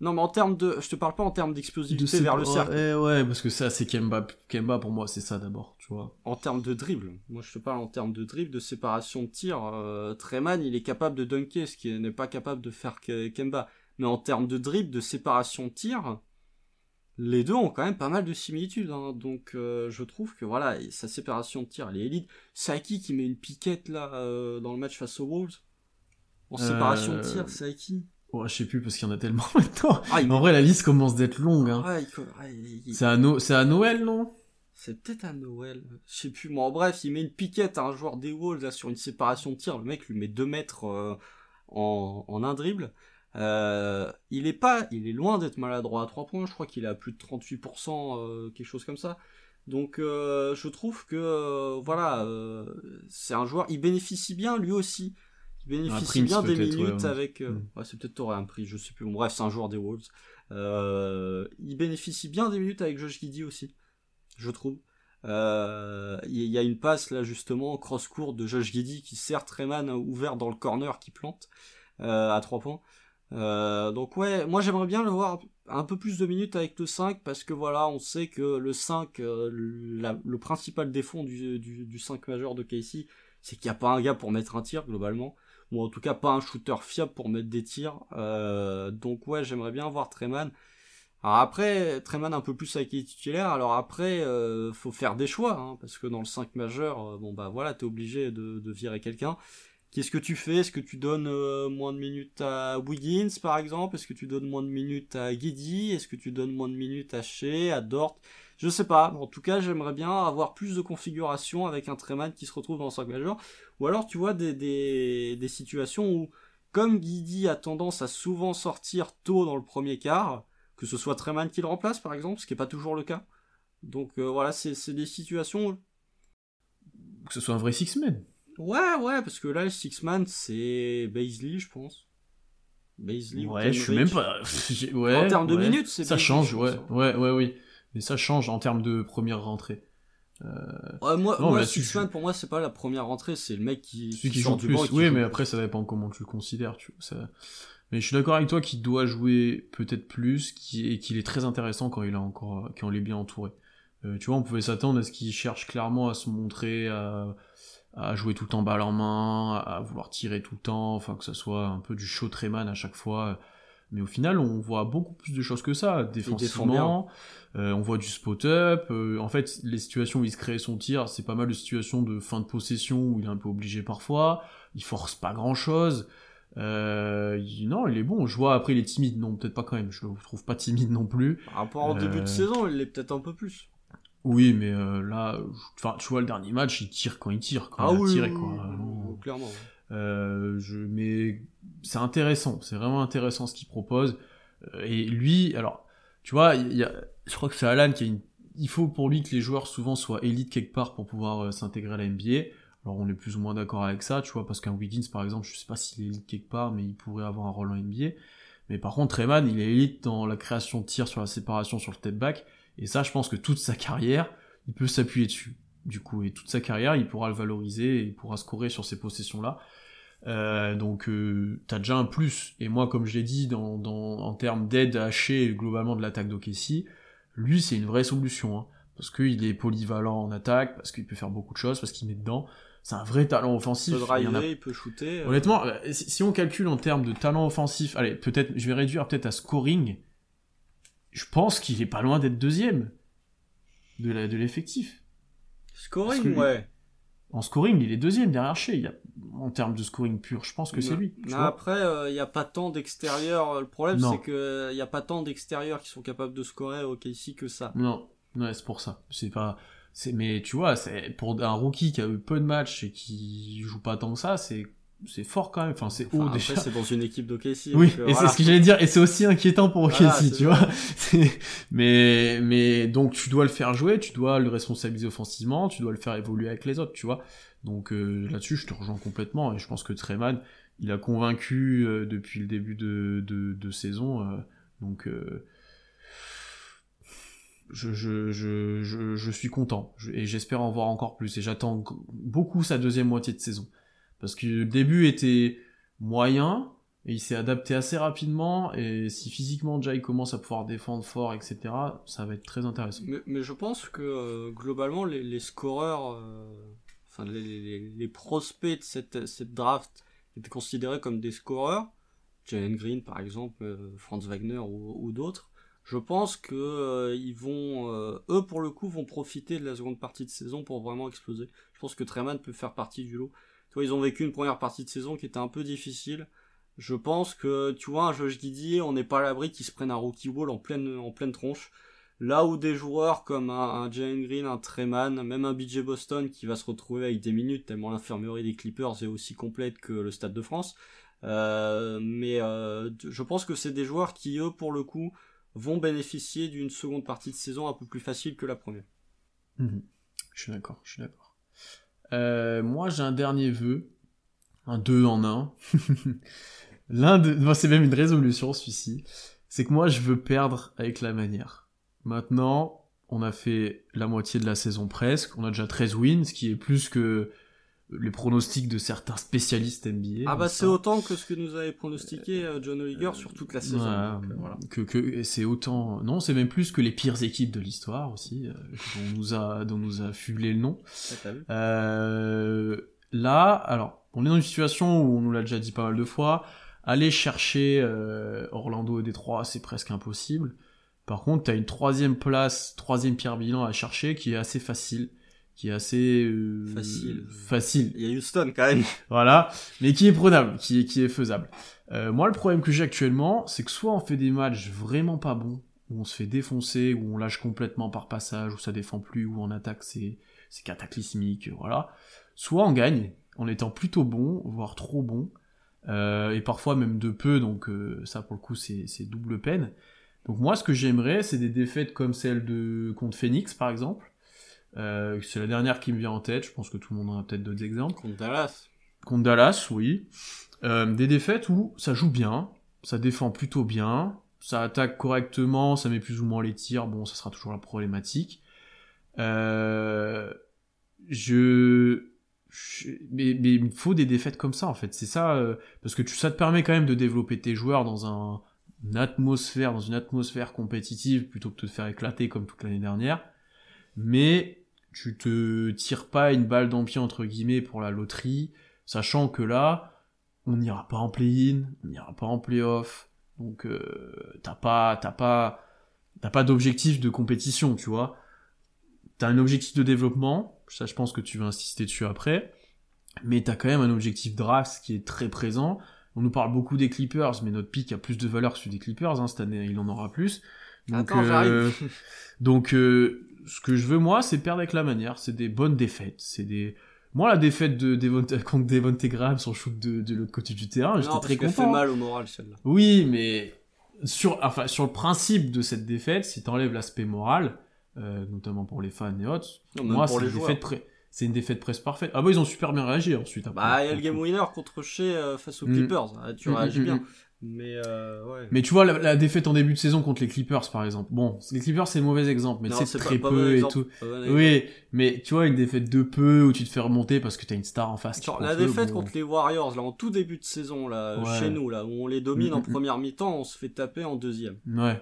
Non, mais en termes de. Je te parle pas en termes d'explosivité vers le cercle. Ouais, ouais, parce que ça, c'est Kemba. Kemba, pour moi, c'est ça d'abord, tu vois. En termes de dribble. Moi, je te parle en termes de dribble, de séparation de tir. Euh, Treman, il est capable de dunker, ce qui n'est pas capable de faire Ke- Kemba. Mais en termes de dribble, de séparation de tir, les deux ont quand même pas mal de similitudes. hein. Donc, euh, je trouve que voilà, sa séparation de tir, elle est élite. Saki qui met une piquette là euh, dans le match face aux Wolves. En séparation de Euh, tir, Saki. Ouais, je sais plus parce qu'il y en a tellement maintenant. Ah, il En vrai, la liste commence d'être longue. Hein. Il il- C'est à, No- c'est à Noël, non? C'est peut-être à Noël, je sais plus. Moi, en bref, il met une piquette à un joueur des Wolves là, sur une séparation de tir. Le mec lui met 2 mètres euh, en, en un dribble. Euh, il est pas, il est loin d'être maladroit à 3 points. Je crois qu'il est à plus de 38%, euh, quelque chose comme ça. Donc, je trouve que voilà, c'est un joueur. Il bénéficie bien lui aussi. Il bénéficie bien des minutes ouais. avec. euh, Mm. ouais, c'est peut-être t'aurais un prix, je sais plus. Bon, bref, c'est un joueur des Wolves. Euh, il bénéficie bien des minutes avec Josh Giddy aussi je trouve. Euh, Il y a une passe là justement cross court de Josh Giddy qui sert Treman ouvert dans le corner qui plante à 3 points. Donc ouais, moi j'aimerais bien le voir un peu plus de minutes avec le 5 parce que voilà, on sait que le 5, euh, la- le principal défaut du, du, du 5 majeur de Casey, c'est qu'il n'y a pas un gars pour mettre un tir globalement, ou en tout cas pas un shooter fiable pour mettre des tirs. Euh, donc ouais, j'aimerais bien voir Treman. Alors après, Treman un peu plus avec les titulaires, alors après, euh, faut faire des choix, hein, parce que dans le 5 majeur, euh, bon bah voilà, t'es obligé de, virer quelqu'un. Qu'est-ce que tu fais? Est-ce que tu donnes moins de minutes à Wiggins, par exemple? Est-ce que tu donnes moins de minutes à Guidi Est-ce que tu donnes moins de minutes à Shea, à Dort? Je sais pas. En tout cas, j'aimerais bien avoir plus de configuration avec un Treman qui se retrouve dans le 5 majeur. Ou alors, tu vois, des, des, des situations où, comme Guidi a tendance à souvent sortir tôt dans le premier quart, que ce soit Treman qui le remplace, par exemple, ce qui n'est pas toujours le cas. Donc euh, voilà, c'est c'est des situations où Que ce soit un vrai six-man. Ouais, ouais, parce que là, le Six-Man, c'est Baisley, je pense. Baisley ou Ouais, je suis même pas. Ouais, En termes de ouais. minutes, c'est Ça Baisley, change, ouais. hein. Ouais, ouais, oui. Mais ça change en termes de première rentrée. Ouais, moi, Non, moi je- pour moi, c'est pas la première rentrée, c'est le mec qui, Celui qui joue du plus. banc Oui, mais après, ça dépend comment tu le considères. Tu vois, ça... Mais je suis d'accord avec toi qu'il doit jouer peut-être plus qui- et qu'il est très intéressant quand il, a encore... quand il est bien entouré. Euh, tu vois, on pouvait s'attendre à ce qu'il cherche clairement à se montrer, à... à jouer tout le temps balle en main, à vouloir tirer tout le temps, enfin que ça soit un peu du show Treman à chaque fois. Mais au final, on voit beaucoup plus de choses que ça. Défensivement, euh, on voit du spot-up. euh, en fait, les situations où il se crée son tir, c'est pas mal de situations de fin de possession où il est un peu obligé parfois. Il force pas grand-chose. Euh, il- non, il est bon. Je vois après, il est timide. Non, peut-être pas quand même. Je le trouve pas timide non plus. Par rapport au début Euh, de saison, il l'est peut-être un peu plus. Oui, mais euh, là, enfin, tu vois, le dernier match, il tire quand il tire, quand il a tiré, quoi. Ah oui, Non. oui, clairement. Euh, je, mais c'est intéressant, c'est vraiment intéressant ce qu'il propose. Euh, et lui, alors, tu vois, il y a, je crois que c'est Alan qui a une, il faut pour lui que les joueurs souvent soient élites quelque part pour pouvoir euh, s'intégrer à la NBA. Alors on est plus ou moins d'accord avec ça, tu vois, parce qu'un Wiggins par exemple, je sais pas s'il est élite quelque part, mais il pourrait avoir un rôle en NBA. Mais par contre, Treman, il est élite dans la création de tir sur la séparation sur le step back, et ça, je pense que toute sa carrière, il peut s'appuyer dessus. Du coup, et toute sa carrière, il pourra le valoriser et il pourra scorer sur ces possessions-là. Euh, donc euh, t'as déjà un plus. Et moi, comme je l'ai dit, dans, dans, en termes d'aide hachée globalement de l'attaque d'Okessi, lui c'est une vraie solution. Hein, parce qu'il est polyvalent en attaque, parce qu'il peut faire beaucoup de choses, parce qu'il met dedans. C'est un vrai talent Il offensif. peut Il a- driver, il peut shooter. euh, Honnêtement, euh, si on calcule en termes de talent offensif, allez, peut-être, je vais réduire peut-être à scoring. Je pense qu'il est pas loin d'être deuxième de la- de l'effectif. Scoring, que- ouais. En scoring, il est deuxième derrière Shea. Il y a, en termes de scoring pur, je pense que c'est Non. lui. Non, vois. après, il n'y a pas tant d'extérieurs. Le problème, Non. c'est que il y a pas tant d'extérieurs qui sont capables de scorer au KC que ça. Non, ouais, c'est pour ça. C'est pas, mais tu vois, c'est pour un rookie qui a eu peu de matchs et qui joue pas tant que ça, c'est, c'est fort quand même. Enfin, c'est haut Enfin, après, déjà. c'est dans une équipe d'OKC. Oui, donc, euh, et voilà. c'est ce que j'allais dire, et c'est aussi inquiétant pour OKC, Voilà, tu vois. Mais, mais donc tu dois le faire jouer, tu dois le responsabiliser offensivement, tu dois le faire évoluer avec les autres, tu vois. Donc euh, là-dessus, je te rejoins complètement, et je pense que Treman, il a convaincu euh, depuis le début de, de, de saison, euh, donc. euh, je, je, je, je, je suis content et j'espère en voir encore plus et j'attends beaucoup sa deuxième moitié de saison parce que le début était moyen et il s'est adapté assez rapidement et si physiquement déjà il commence à pouvoir défendre fort etc ça va être très intéressant Mais, je pense que euh, globalement, les, les scoreurs, euh, enfin les, prospects de cette, cette draft étaient considérés comme des scoreurs. Jalen Green, par exemple, euh, Franz Wagner ou, d'autres. Je pense que ils vont, eux pour le coup, vont profiter de la seconde partie de saison pour vraiment exploser. Je pense que Treman peut faire partie du lot. Tu ils ont vécu une première partie de saison qui était un peu difficile. Je pense que, tu vois, un Josh Didier, on n'est pas à l'abri qu'ils se prennent un rookie wall en pleine, en pleine tronche. Là où des joueurs comme un, un Jalen Green, un Treman, même un BJ Boston qui va se retrouver avec des minutes tellement l'infirmerie des Clippers est aussi complète que le Stade de France. Euh, mais euh, je pense que c'est des joueurs qui, eux, pour le coup, vont bénéficier d'une seconde partie de saison un peu plus facile que la première. Mhm. Je suis d'accord, je suis d'accord. Euh, moi, j'ai un dernier vœu, un deux en un. L'un de, moi, c'est même une résolution, celui-ci. C'est que moi, je veux perdre avec la manière. Maintenant, on a fait la moitié de la saison presque. On a déjà 13 wins, ce qui est plus que les pronostics de certains spécialistes NBA. Ah bah c'est autant que ce que nous avait pronostiqué euh, John Oliger sur toute la saison. Voilà, donc, euh, voilà. que, que c'est autant non c'est même plus que les pires équipes de l'histoire aussi euh, dont nous a dont nous a fublé le nom Euh, là, alors, on est dans une situation où on nous l'a déjà dit pas mal de fois. Aller chercher euh, Orlando et Détroit, c'est presque impossible. Par contre, t'as une troisième place, troisième pierre bilan à chercher qui est assez facile, qui est assez euh, Facile. facile. Il y a Houston quand même. Voilà, mais qui est prenable, qui est, qui est faisable. Euh, moi, le problème que j'ai actuellement, c'est que soit on fait des matchs vraiment pas bons, où on se fait défoncer, où on lâche complètement par passage, où ça défend plus, où en attaque c'est c'est cataclysmique, voilà. Soit on gagne, en étant plutôt bon, voire trop bon, euh, et parfois même de peu, donc euh, ça pour le coup c'est c'est double peine. Donc moi, ce que j'aimerais, c'est des défaites comme celle de contre Phoenix, par exemple. Euh, c'est la dernière qui me vient en tête. Je pense que tout le monde en a peut-être d'autres exemples Contre Dallas. contre Dallas, oui. Euh, des défaites où ça joue bien, ça défend plutôt bien, ça attaque correctement, ça met plus ou moins les tirs, bon, ça sera toujours la problématique. Euh, je... je- Mais, mais il me faut des défaites comme ça, en fait. C'est ça, euh, parce que tu, ça te permet quand même de développer tes joueurs dans un, une atmosphère, dans une atmosphère compétitive, plutôt que de te faire éclater comme toute l'année dernière. Mais tu te tires pas une balle dans le pied, entre guillemets, pour la loterie, sachant que là, on n'ira pas en play-in, on n'ira pas en play-off, donc euh, t'as pas, t'as pas, t'as pas d'objectif de compétition, tu vois. T'as un objectif de développement, ça je pense que tu vas insister dessus après, mais t'as quand même un objectif draft qui est très présent. On nous parle beaucoup des Clippers, mais notre pick a plus de valeur que celui des Clippers, hein, cette année il en aura plus. Donc, Attends, j'arrive. donc euh, ce que je veux moi, c'est perdre avec la manière, c'est des bonnes défaites, c'est des moi, la défaite de Devonta- contre Devonte Graham sur shoot de, de l'autre côté du terrain, j'étais très qu'elle fait content. mal au moral celle-là. Oui, mais sur, enfin, sur le principe de cette défaite, si t'enlèves l'aspect moral, euh, notamment pour les fans et autres, Non, moi, c'est une, défaite une presque parfaite. Ah bah, ils ont super bien réagi ensuite. après. Bah, il y a le game winner contre Shea euh, face aux Mm. Clippers. Ah, tu Mm, réagis mm, bien. Mais euh, ouais. Mais tu vois, la, la défaite en début de saison contre les Clippers, par exemple. Bon, les Clippers, c'est le mauvais exemple, mais c'est très pas- pas bon peu et exemple, tout. Oui, mais tu vois, une défaite de peu où tu te fais remonter parce que t'as une star en face. Genre, la défaite bon. contre les Warriors, là, en tout début de saison, là, Ouais. chez nous, là, où on les domine Mm, en mm, mm. première mi-temps, on se fait taper en deuxième. Ouais.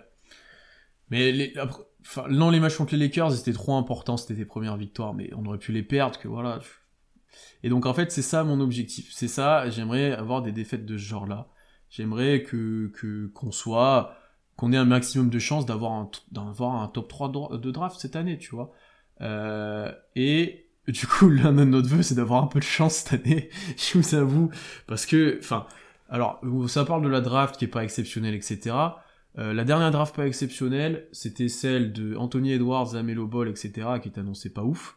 Mais les, après- enfin, non, les matchs contre les Lakers, c'était trop important, c'était tes premières victoires, mais on aurait pu les perdre, que voilà. Et donc, en fait, c'est ça mon objectif. C'est ça, j'aimerais avoir des défaites de ce genre-là. J'aimerais que, qu'on soit, qu'on ait un maximum de chances d'avoir un, d'avoir un top 3 dra- de draft cette année, tu vois. Euh, et, du coup, l'un de notre vœu, c'est d'avoir un peu de chance cette année, je vous avoue, parce que, enfin, alors, ça parle de la draft qui est pas exceptionnelle, etc. Euh, la dernière draft pas exceptionnelle, c'était celle de Anthony Edwards, Amelo Ball, etc., qui est annoncée pas ouf.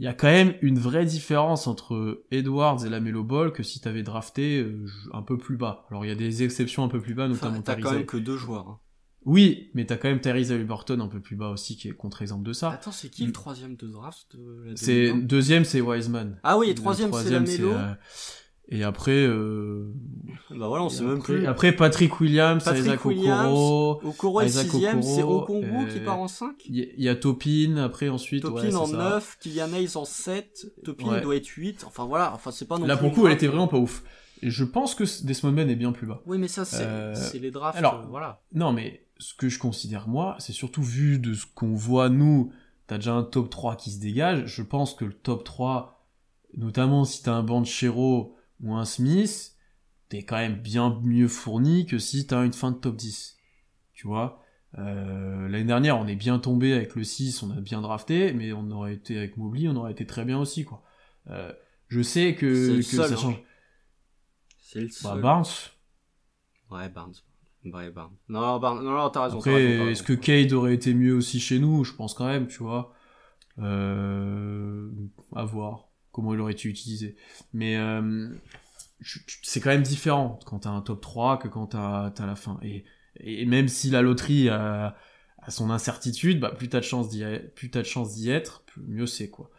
Il y a quand même une vraie différence entre Edwards et Lamelo Ball que si t'avais drafté euh, un peu plus bas. Alors il y a des exceptions un peu plus bas, notamment Enfin, t'as quand même que deux joueurs. hein. Oui, mais t'as quand même Tyrese Haliburton un peu plus bas aussi, qui est contre-exemple de ça. Attends, c'est qui le troisième de draft de la C'est 2020? deuxième, c'est Wiseman. Ah oui, et Le troisième, c'est la troisième, euh, Et après, euh... bah voilà, on et sait même plus. après Patrick Williams, Patrick Isaac Williams, Okoro, Okoro est 6 c'est Okongu qui part en 5. il y, a Topin après ensuite. Topin ouais, en ça. 9, Kylian Hayes en 7, Topin Ouais. doit être 8. Enfin voilà, enfin c'est pas non Là plus pour le coup, elle était vraiment pas ouf. Et je pense que Desmond Bain est bien plus bas. Oui, mais ça c'est Euh, les drafts, alors, euh, voilà. Non, mais ce que je considère moi, c'est surtout vu de ce qu'on voit nous, t'as déjà un top 3 qui se dégage. Je pense que le top 3, notamment si t'as un Banchero ou un Smith, t'es quand même bien mieux fourni que si t'as une fin de top 10. Tu vois? Euh, L'année dernière, on est bien tombé avec le 6, on a bien drafté, mais on aurait été avec Mobley, on aurait été très bien aussi, quoi. Euh, je sais que, le que seul, ça hein. change. C'est le Bah, seul. Barnes. Ouais, Barnes. Ouais, Barnes. Non, non, Barnes. Non, non, t'as raison. est-ce que. Cade aurait été mieux aussi chez nous? Je pense quand même, tu vois. Euh, à voir comment il aurait été utilisé. Mais euh, c'est quand même différent quand t'as un top 3 que quand t'as as la fin. Et, et même si la loterie a, son incertitude, bah, plus t'as de chance d'y être- plus t'as de chance d'y être, plus- mieux c'est quoi.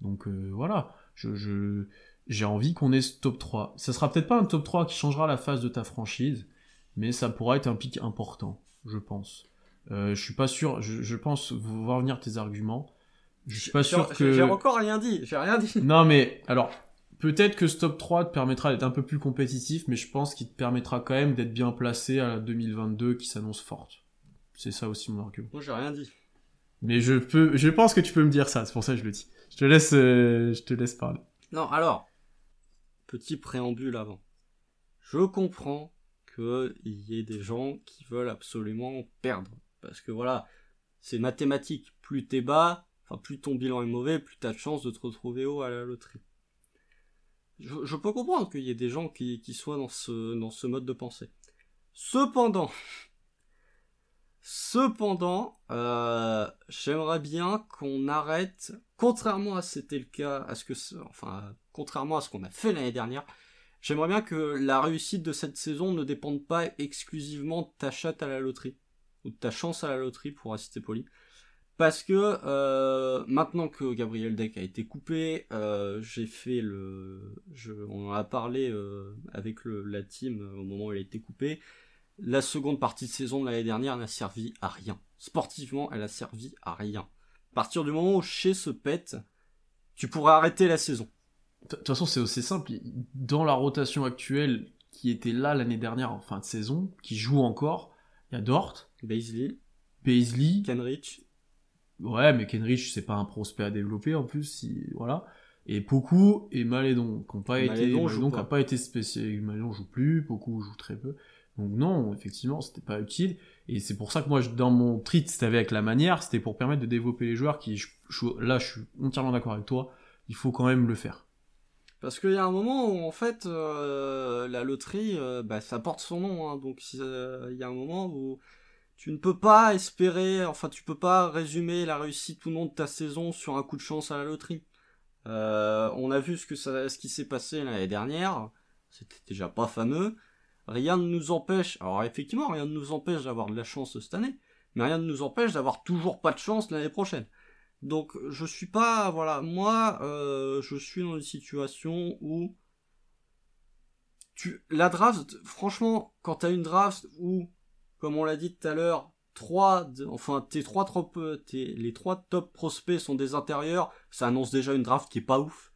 Donc euh, voilà, je, je- j'ai envie qu'on ait ce top 3. Ça sera peut-être pas un top 3 qui changera la phase de ta franchise, mais ça pourra être un pic important, je pense. Euh, je suis pas sûr, je, je pense voir venir tes arguments. Je suis pas sûr que. J'ai encore rien dit. J'ai rien dit. Non, mais alors, peut-être que ce top 3 te permettra d'être un peu plus compétitif, mais je pense qu'il te permettra quand même d'être bien placé à la 2022 qui s'annonce forte. C'est ça aussi mon argument. Moi, j'ai rien dit. Mais je peux, je pense que tu peux me dire ça, c'est pour ça que je le dis. Je te laisse, euh, je te laisse parler. Non, alors, petit préambule avant. Je comprends qu'il y ait des gens qui veulent absolument perdre. Parce que voilà, c'est mathématique. Plus t'es bas, enfin plus ton bilan est mauvais, plus t'as de chances de te retrouver haut à la loterie. Je, peux comprendre qu'il y ait des gens qui, soient dans ce, mode de pensée. Cependant, cependant, euh, j'aimerais bien qu'on arrête, contrairement à ce c'était le cas, à ce que, enfin, contrairement à ce qu'on a fait l'année dernière, j'aimerais bien que la réussite de cette saison ne dépende pas exclusivement de ta chatte à la loterie ou de ta chance à la loterie, pour rester poli. Parce que euh, maintenant que Gabriel Deck a été coupé, euh, j'ai fait le, je, on en a parlé euh, avec le, la team euh, au moment où il a été coupé. La seconde partie de saison de l'année dernière n'a servi à rien. Sportivement, elle a servi à rien. À partir du moment où chez se pète, tu pourrais arrêter la saison. De toute façon, c'est aussi simple. Dans la rotation actuelle qui était là l'année dernière en fin de saison, qui joue encore, il y a Dort, Baisley, Paisley. Kenrich, Ouais, mais Kenrich, c'est pas un prospect à développer en plus, si, voilà. Et Poku et Malédon, qui ont pas été, Malédon Malédon pas. pas été spécial, Malédon joue plus, Poku joue très peu. Donc non, effectivement, c'était pas utile. Et c'est pour ça que moi, je- dans mon treat, c'était avec la manière, c'était pour permettre de développer les joueurs qui, je- je- là, je suis entièrement d'accord avec toi, il faut quand même le faire. Parce qu'il y a un moment où en fait euh, la loterie, euh, bah, ça porte son nom, hein, donc euh, il y a un moment où tu ne peux pas espérer, enfin tu peux pas résumer la réussite ou non de ta saison sur un coup de chance à la loterie. Euh, on a vu ce que ça, ce qui s'est passé l'année dernière, c'était déjà pas fameux. Rien ne nous empêche, alors effectivement rien ne nous empêche d'avoir de la chance cette année, mais rien ne nous empêche d'avoir toujours pas de chance l'année prochaine. Donc je suis pas voilà moi euh, je suis dans une situation où tu la draft franchement quand t'as une draft où comme on l'a dit tout à l'heure trois de- enfin tes trois top tes, les trois top prospects sont des intérieurs. Ça annonce déjà une draft qui est pas ouf.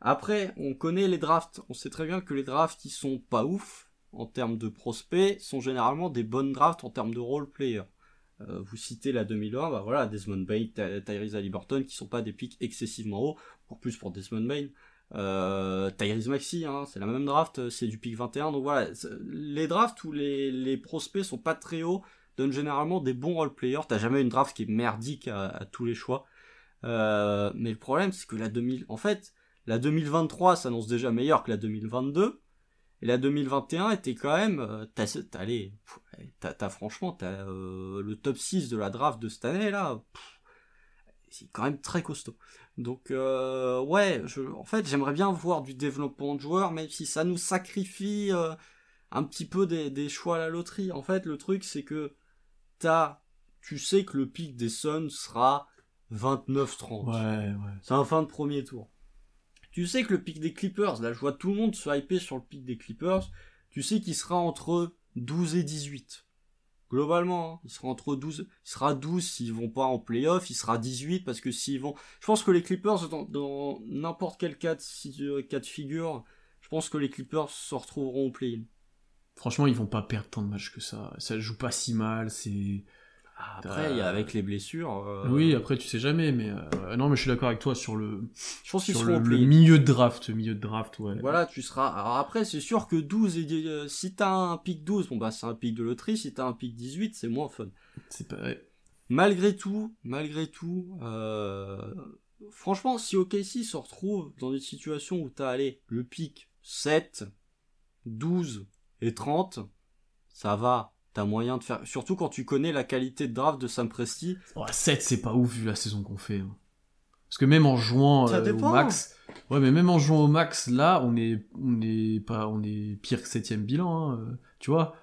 Après on connaît les drafts. On sait très bien que les drafts qui sont pas ouf en termes de prospects. Sont généralement des bonnes drafts en termes de role player. Euh, vous citez la 2001, bah voilà, Desmond Bain, Ty- Tyrese Halliburton, qui sont pas des pics excessivement hauts, pour plus pour Desmond Bain. Euh, Tyrese Maxi, hein, c'est la même draft, euh, c'est du pic 21, donc voilà, les drafts où les, prospects sont pas très hauts donnent généralement des bons role players. T'as jamais une draft qui est merdique à, tous les choix. Euh, mais le problème, c'est que la 2000, en fait, la 2023 s'annonce déjà meilleure que la 2022. Et la 2021 était quand même, euh, t'as, franchement, le top 6 de la draft de cette année là, c'est quand même très costaud. Donc euh, ouais, je, en fait j'aimerais bien voir du développement de joueurs, même si ça nous sacrifie euh, un petit peu des, des choix à la loterie. En fait le truc c'est que t'as, tu sais que le pic des Suns sera 29-30. Ouais, ouais. C'est un fin de premier tour. tu sais que le pic des Clippers, là je vois tout le monde se hyper sur le pic des Clippers, tu sais qu'il sera entre 12 et 18. Globalement, hein, il sera entre 12, il sera 12 s'ils vont pas en playoff, il sera 18 parce que s'ils vont, je pense que les Clippers dans n'importe quel cas de, euh, cas de figure, je pense que les Clippers se retrouveront au play-in. Franchement, ils vont pas perdre tant de matchs que ça. Ça joue pas si mal, c'est après, il y a avec les blessures. Euh, oui, après, tu sais jamais, mais euh, non, mais je suis d'accord avec toi sur le. Je pense sur le, milieu de draft, milieu de draft, ouais. Voilà, tu seras. Alors après, c'est sûr que 12 et euh, si t'as un pic 12, bon bah c'est un pic de loterie. Si t'as un pic 18, c'est moins fun. C'est pas. Malgré tout, malgré tout, franchement, si OKC se retrouve dans des situations où t'as allé le pic 7, 12 et 30, ça va t'as moyen de faire. Surtout quand tu connais la qualité de draft de Sam Presti. 7, c'est pas ouf vu la saison qu'on fait. Hein. Parce que même en jouant euh, au max. Ouais, mais même en jouant au max, là, on est, on est, pas, on est pire que 7 bilan, hein, euh, tu vois.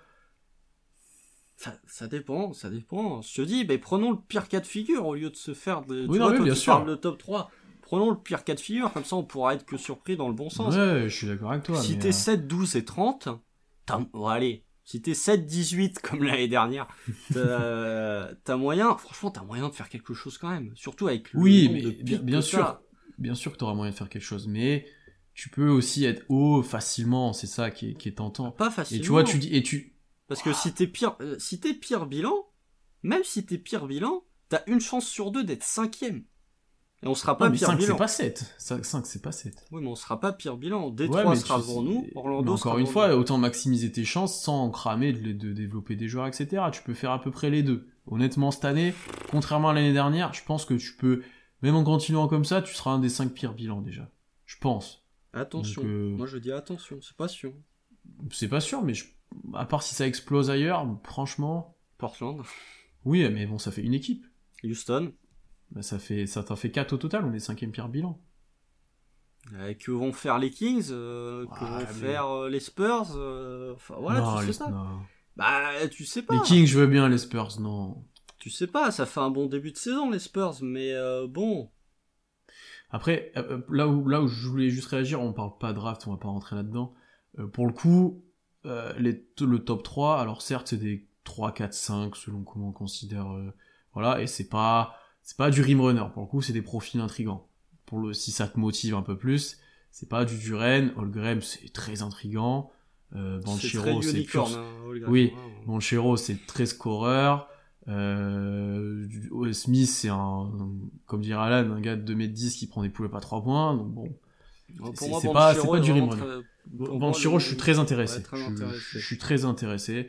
Ça, ça, dépend, ça dépend. Je te dis, ben, prenons le pire cas de figure au lieu de se faire de. Oui, non, bien sûr. le top 3. Prenons le pire cas de figure, comme ça on pourra être que surpris dans le bon sens. Ouais, je suis d'accord avec toi. Si t'es 7, 12 et 30, bon, allez, si t'es 7-18 comme l'année dernière, t'as moyen, franchement, t'as moyen de faire quelque chose quand même. Surtout avec le Oui, mais bien, sûr, bien sûr que t'auras moyen de faire quelque chose, mais tu peux aussi être haut facilement, c'est ça qui est, qui est, tentant. Pas facilement. Et tu vois, tu dis, et tu. Parce que si t'es pire, euh, si t'es pire bilan, même si t'es pire bilan, t'as une chance sur deux d'être cinquième. Et on sera pas pire 5, bilan. c'est pas 7. 5, c'est pas 7. Oui, mais on sera pas pire bilan. Détroit sera devant nous, Orlando Encore une fois, autant maximiser tes chances sans cramer de, de, développer des joueurs, etc. Tu peux faire à peu près les deux. Honnêtement, cette année, contrairement à l'année dernière, je pense que tu peux, même en continuant comme ça, tu seras un des 5 pires bilans déjà. Je pense. Attention. Euh, Moi, je dis attention, c'est pas sûr. C'est pas sûr, mais à part si ça explose ailleurs, franchement. Portland. Oui, mais bon, ça fait une équipe. Houston. Bah, ça fait ça t'en fait 4 au total, on est cinquième pire bilan. Euh, que vont faire les Kings euh, Que vont faire euh, les Spurs Enfin voilà, tu sais pas. Bah tu sais pas. Les Kings, je veux bien, les Spurs, non. Tu sais pas, ça fait un bon début de saison les Spurs, mais bon. Après, là où, là où je voulais juste réagir, on parle pas draft, on va pas rentrer là-dedans. pour le coup, les, le top 3, alors certes c'est des 3, 4, 5 selon comment on considère. voilà, et c'est pas c'est pas du rimrunner, pour le coup, c'est des profils intrigants. Pour le, si ça te motive un peu plus, c'est pas du Duren, Holgrim, c'est très intrigant. Euh, Banchero, c'est pur... Hein, oui, Banchero, c'est très scoreur. Euh, Smith, c'est un, comme dirait Alan, un gars de 2m10 qui prend des poulets pas 3 points, donc bon. C'est pas, pas du rimrunner. Banchero, je suis très intéressé. je, suis très intéressé.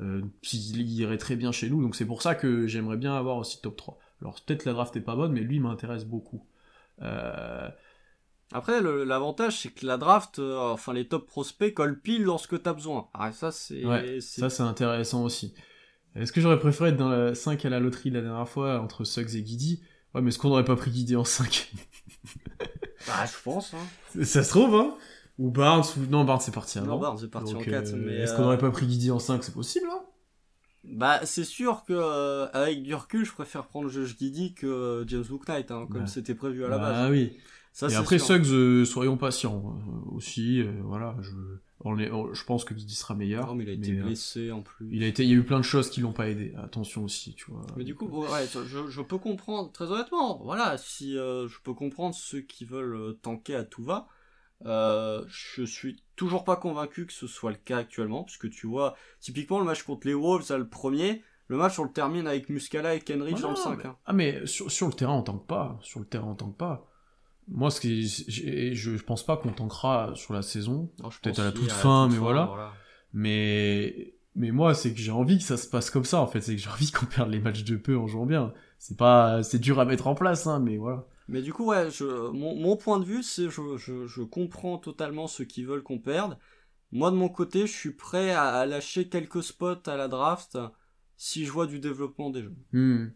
Euh, il irait très bien chez nous, donc c'est pour ça que j'aimerais bien avoir aussi top 3. Alors peut-être la draft est pas bonne, mais lui m'intéresse beaucoup. Euh, Après, l'avantage, c'est que la draft, euh, enfin les top prospects collent pile lorsque t'as besoin. Ah, ça, c'est. ça, c'est intéressant aussi. Est-ce que j'aurais préféré être dans la 5 à la loterie la dernière fois entre Suggs et Guidi Ouais, mais est-ce qu'on n'aurait pas pris Guidi en 5 Bah, je pense. Hein. Ça se trouve, hein Ou Barnes, ou... Non, Barnes c'est parti Non, Barnes est parti en 4. Euh, mais est-ce qu'on n'aurait pas pris Guidi en 5 C'est possible, hein bah, c'est sûr que euh, avec du recul, je préfère prendre Josh Giddy que euh, James Booknight, hein, comme c'était prévu à la base. Ah oui. Ça, et après Suggs, euh, soyons patients aussi. voilà, je, on est, je pense que Giddy sera meilleur. Non, mais il a été blessé en plus. Il a été, il y a eu plein de choses qui l'ont pas aidé. Attention aussi, tu vois. Mais du coup, ouais, je, je peux comprendre très honnêtement. Voilà, si je peux comprendre ceux qui veulent tanker à tout va. Euh, je suis toujours pas convaincu que ce soit le cas actuellement, puisque tu vois, typiquement le match contre les Wolves, le premier, le match on le termine avec Muscala et Kenrich dans le 5. Hein. Ah mais sur, sur, le terrain on tanque pas, sur le terrain on tanque pas. Moi ce qui, je, pense pas qu'on tankera sur la saison, peut-être à la toute fin, mais voilà. Mais mais moi c'est que j'ai envie que ça se passe comme ça en fait, c'est que j'ai envie qu'on perde les matchs de peu en jouant bien. C'est pas, c'est dur à mettre en place, hein, mais voilà. Mais du coup, ouais, je, mon, point de vue, c'est je, je, comprends totalement ceux qui veulent qu'on perde. Moi, de mon côté, je suis prêt à, lâcher quelques spots à la draft si je vois du développement des jeux. Hmm.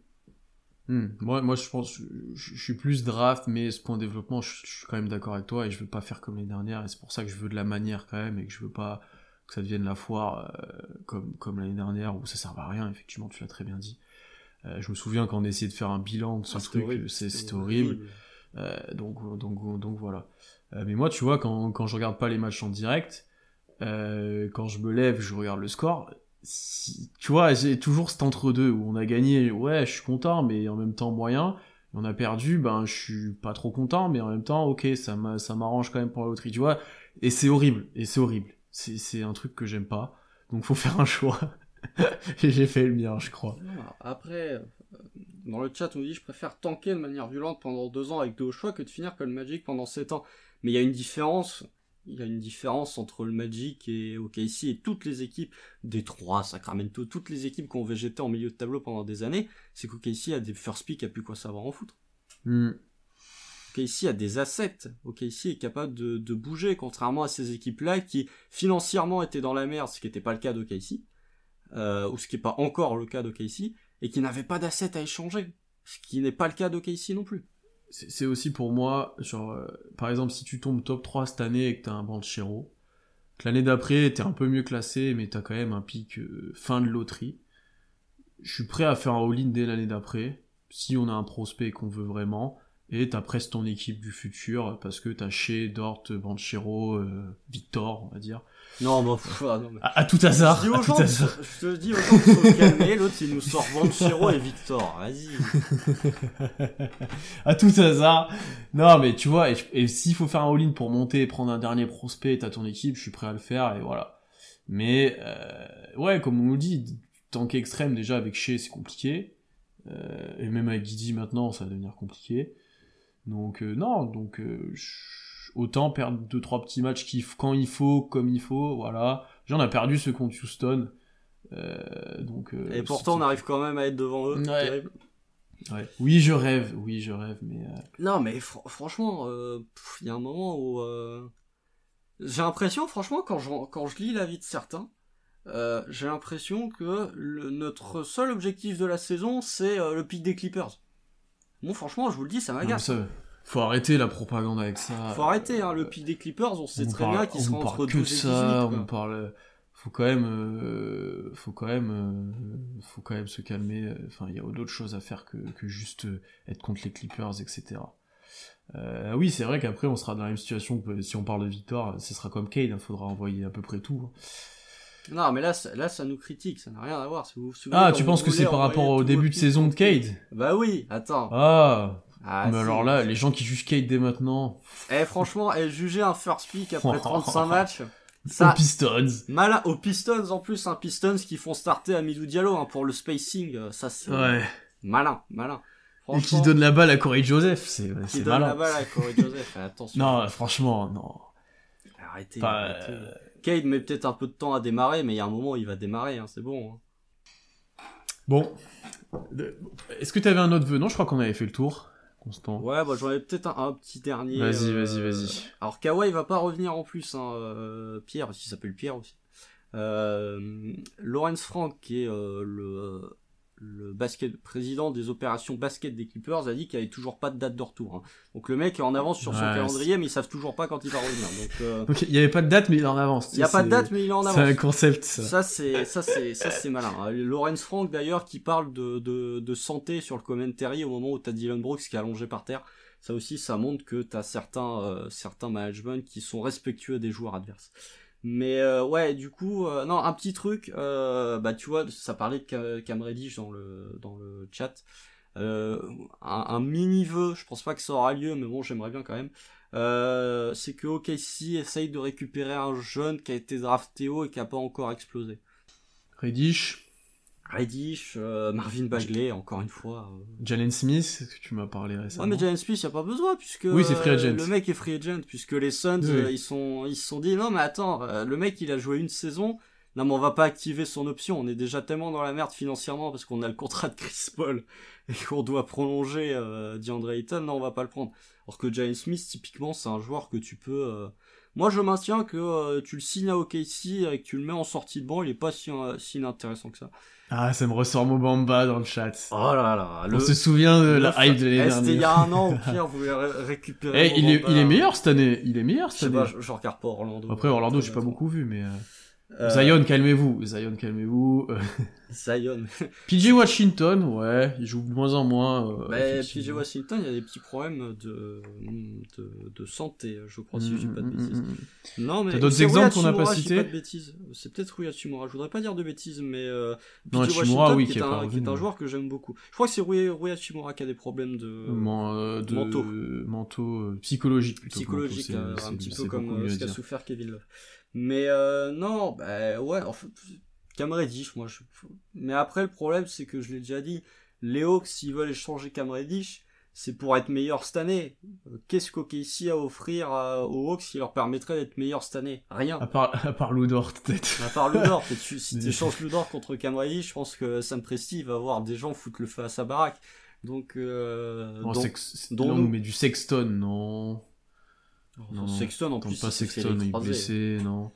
Hmm. Moi, moi, je pense, je, suis plus draft, mais ce point de développement, je, suis quand même d'accord avec toi et je veux pas faire comme les dernières et c'est pour ça que je veux de la manière quand même et que je veux pas que ça devienne la foire euh, comme, comme l'année dernière où ça sert à rien, effectivement, tu l'as très bien dit. Euh, je me souviens quand on essayait de faire un bilan de ce ah, truc, c'était horrible. donc, donc, donc voilà. mais moi, tu vois, quand, quand je regarde pas les matchs en direct, quand je me lève, je regarde le score. Si, tu vois, j'ai toujours cet entre-deux où on a gagné, ouais, je suis content, mais en même temps moyen. On a perdu, ben je suis pas trop content, mais en même temps, ok, ça m'arrange quand même pour la loterie, tu vois. Et c'est horrible, et c'est horrible. C'est un truc que j'aime pas. Donc faut faire un choix. j'ai fait le mien, je crois. Après, euh, dans le chat, on dit je préfère tanker de manière violente pendant deux ans avec deux choix que de finir comme Magic pendant sept ans. Mais il y a une différence. Il y a une différence entre le Magic et OKC et toutes les équipes, des trois, Sacramento, toutes les équipes qui ont végété en milieu de tableau pendant des années, c'est qu'OKC a des first pick a plus quoi savoir en foutre. Mm. OKC a des assets. OKC est capable de, bouger, contrairement à ces équipes-là qui financièrement étaient dans la merde, ce qui n'était pas le cas d'OKC, euh, ou ce qui n'est pas encore le cas d'OKC, et qui n'avaient pas d'assets à échanger, ce qui n'est pas le cas d'OKC non plus. C'est aussi pour moi, genre, euh, par exemple, si tu tombes top 3 cette année et que tu as un Banchero, que l'année d'après t'es un peu mieux classé, mais tu as quand même un pic euh, fin de loterie, je suis prêt à faire un all-in dès l'année d'après, si on a un prospect qu'on veut vraiment, et t'as presque ton équipe du futur parce que t'as chez Dort, Banchero, euh, Victor, on va dire. Non, bah, ah, non, à, tout hasard. Je, à je te dis aux gens calmer, l'autre il nous sort Banchero et Victor, vas-y. à tout hasard. Non, mais tu vois, et, s'il faut faire un all-in pour monter et prendre un dernier prospect, t'as ton équipe, je suis prêt à le faire, et voilà. Mais, euh, ouais, comme on nous dit, tank extrême déjà avec Shea c'est compliqué. Euh, et même avec Guidi maintenant, ça va devenir compliqué. Donc euh, non, donc euh, autant perdre deux trois petits matchs qui, quand il faut, comme il faut, voilà. J'en ai perdu ce contre Houston. Euh, donc, Et pourtant on arrive quand même à être devant eux. Ouais. Oui, je rêve, oui, je rêve, mais. Non, mais franchement, il y a un moment où j'ai l'impression, franchement, quand je, quand je lis l'avis de certains, j'ai l'impression que notre seul objectif de la saison, c'est le pic des Clippers. Bon, franchement, je vous le dis, ça m'agace. Faut arrêter la propagande avec ça. Faut arrêter, hein, le pic des Clippers, on sait très bien qu'ils seront entre 12 et 18. On parle, faut quand même, euh, faut quand même, euh, faut quand même se calmer. Enfin, il y a d'autres choses à faire que, que juste euh, être contre les Clippers, etc. Euh, oui, c'est vrai qu'après on sera dans la même situation que si on parle de victoire, ce sera comme Cade, il hein, faudra envoyer à peu près tout. Hein. Non, mais là, là, ça nous critique, ça n'a rien à voir. Si vous, ah, tu penses que c'est par rapport au début de saison de Cade Bah oui, attends. Ah, ah mais alors là, les gens qui jugent Cade dès maintenant. Eh, franchement, eh, juger un first pick après 35 matchs. Ça, aux Pistons. Malin, aux Pistons en plus, un hein, Pistons qui font starter à Midou Diallo hein, pour le spacing, euh, ça c'est ouais. malin, malin. Et qui donne la balle à Corey Joseph, c'est Qui donne la balle à Corey Joseph, attention. Non, franchement, non. Arrêtez. arrêtez. Euh, Cade met peut-être un peu de temps à démarrer, mais il y a un moment où il va démarrer, hein, c'est bon. Hein. Bon. Est-ce que tu avais un autre vœu Non, je crois qu'on avait fait le tour. Constant. Ouais, bah j'en avais peut-être un, petit dernier. Vas-y, euh, vas-y, vas-y. Alors Kawhi va pas revenir en plus, hein, euh, Pierre, parce qu'il s'appelle Pierre aussi. Euh, Lawrence Frank, qui est le le basket, président des opérations basket des Clippers a dit qu'il n'y avait toujours pas de date de retour. Hein. Donc le mec est en avance sur son calendrier, mais ils savent toujours pas quand il va revenir. Euh, Donc, il n'y avait pas de date, mais il est en avance. Il n'y a pas de date, mais il est en avance. C'est un concept. Ça, c'est ça c'est ça c'est malin. Hein. Lawrence Frank d'ailleurs qui parle de, de, de santé sur le commentary au moment où t'as Dylan Brooks qui est allongé par terre. Ça aussi, ça montre que t'as certains euh, certains management qui sont respectueux des joueurs adverses. Mais euh, ouais, du coup, euh, non, un petit truc, euh, bah tu vois, ça parlait de Cam Reddish dans le chat. Un, un, mini vœu, je pense pas que ça aura lieu, mais bon, j'aimerais bien quand même. c'est que OKC essaye de récupérer un jeune qui a été drafté et qui a pas encore explosé. Reddish, Reddish, euh, Marvin Bagley, encore une fois. Euh... Jalen Smith, que tu m'as parlé récemment. Ouais, mais Jalen Smith, y a pas besoin puisque oui, free agent. le mec est free agent puisque les Suns, euh, ils sont, ils se sont dit non mais attends, euh, le mec il a joué une saison, non mais on va pas activer son option, on est déjà tellement dans la merde financièrement parce qu'on a le contrat de Chris Paul et qu'on doit prolonger euh, DeAndre Ayton, non on va pas le prendre. Alors que Jalen Smith, typiquement, c'est un joueur que tu peux moi, je maintiens que euh, tu le signes à OKC et que tu le mets en sortie de banc, il est pas si, euh, si intéressant que ça. Ah, ça me ressort Mobamba dans le chat. Oh là là. On se souvient de la hype de l'année dernière. C'était il y a un an, au pire, vous voulez récupérer. Eh, il, est, il est meilleur cette année. Il est meilleur cette année. je, je regarde pas Orlando. Après, Orlando, j'ai pas beaucoup vu, mais. Euh, Zion, calmez-vous. Zion, calmez-vous. Euh, Zion. PJ Washington, ouais, il joue de moins en moins. euh, Bah, PJ. Washington, il y a des petits problèmes de, de, de santé, je crois, si je dis pas de Mm, mm, bêtises. mm, mm. Non, mais T'as d'autres exemples qu'on n'a pas cités. C'est peut-être Rui Hachimura. Je voudrais pas dire de bêtises, mais euh, Non, PJ Hachimura, Washington, oui, qui, est un, qui est revenu. un joueur que j'aime beaucoup. Je crois que c'est Rui, Rui Hachimura qui a des problèmes de Man- euh, de Manteau. manteau, euh, psychologique plutôt. que psychologiques, euh, un petit peu comme ce qu'a souffert Kevin Love. Mais euh, non, bah ouais, en fait, moi, je... mais après le problème, c'est que je l'ai déjà dit, les Hawks, s'ils veulent échanger Cam Reddish, c'est pour être meilleur cette année. Qu'est-ce qu'OKC a à offrir aux Hawks qui leur permettrait d'être meilleur cette année? Rien. À part, à part Ludort, peut-être. À part Ludor, peut-être tu- si Mais- tu échanges Ludor contre Cam Reddish, je pense que Sam Presti va voir des gens foutre le feu à sa baraque. Donc, euh, Oh, donc- sex- dont là, on nous. nous met du Sexton, non. Non, Sexton en Tant plus, pas Sexton, il est blessé, non.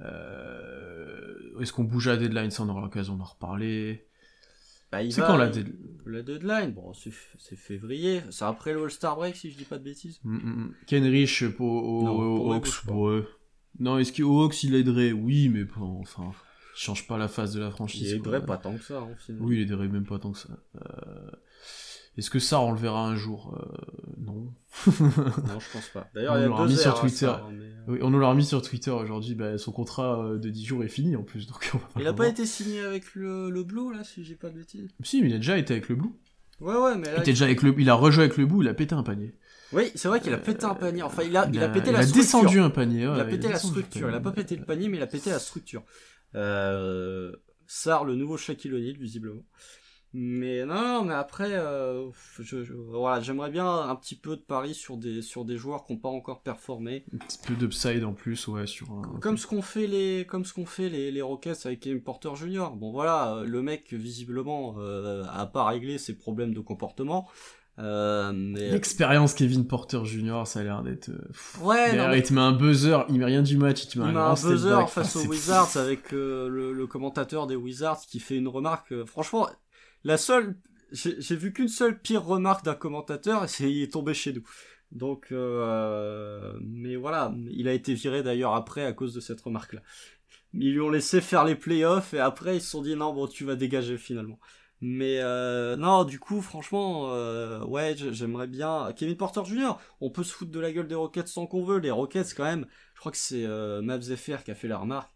Euh, Est-ce qu'on bouge à la deadline Ça, on aura l'occasion d'en reparler? Bah, C'est quand la deadline La deadline, bon, c'est février. C'est après le All-Star Break, si je dis pas de bêtises. Mm, mm, mm. Ken Rich pour, au- Non, pour Hawks, pas. ouais. Non, est-ce qu'au Hawks il aiderait? Oui, mais bon, enfin, il change pas la face de la franchise. Il quoi. aiderait pas tant que ça, hein. Oui, il aiderait même pas tant que ça. Euh, Est-ce que ça, on le verra un jour Euh, Non. Non, je pense pas. D'ailleurs, On il y a l'aura deux mis sur Twitter. ça, hein, mais, euh, Oui, on nous l'a remis sur Twitter aujourd'hui. Bah, son contrat euh, de 10 jours est fini en plus. Donc on va Il le a pas été signé avec le, le Blue, là, si j'ai pas de bêtises. Si, mais il a déjà été avec le Blue. Ouais, ouais, mais Il, là. était déjà avec le... il a rejoué avec le Blue, il a pété un panier. Oui, c'est vrai qu'il a pété un panier. Enfin, il a, il a pété il la a structure. descendu un panier. Il a pété la structure. Il a pas pété le panier, mais il a pété la structure. Euh, Sar, le nouveau Shaquille O'Neal, visiblement. Mais non, non, mais après, euh, je, je- voilà, j'aimerais bien un petit peu de pari sur des, sur des joueurs qui n'ont pas encore performé. Un petit peu d'upside en plus, ouais, sur un... Comme ce qu'ont fait les, comme ce qu'ont fait les, les Rockets avec Kevin Porter Jr. Bon voilà, euh, le mec visiblement euh, a pas réglé ses problèmes de comportement. Euh, mais L'expérience Kevin Porter Jr., ça a l'air d'être... euh, ouais, non, mais il te met un buzzer, il met rien du match, il te met il un met un buzzer face Ah, aux Wizards avec euh, le, le commentateur des Wizards qui fait une remarque. franchement, la seule, j'ai vu qu'une seule pire remarque d'un commentateur, et c'est il est tombé chez nous. Donc, euh, mais voilà, il a été viré d'ailleurs après à cause de cette remarque-là. Ils lui ont laissé faire les playoffs et après ils se sont dit non bon tu vas dégager finalement. Mais euh, non du coup franchement euh, ouais j'aimerais bien Kevin Porter Jr. On peut se foutre de la gueule des Rockets sans qu'on veut. Les Rockets quand même je crois que c'est euh, Mavs FR qui a fait la remarque.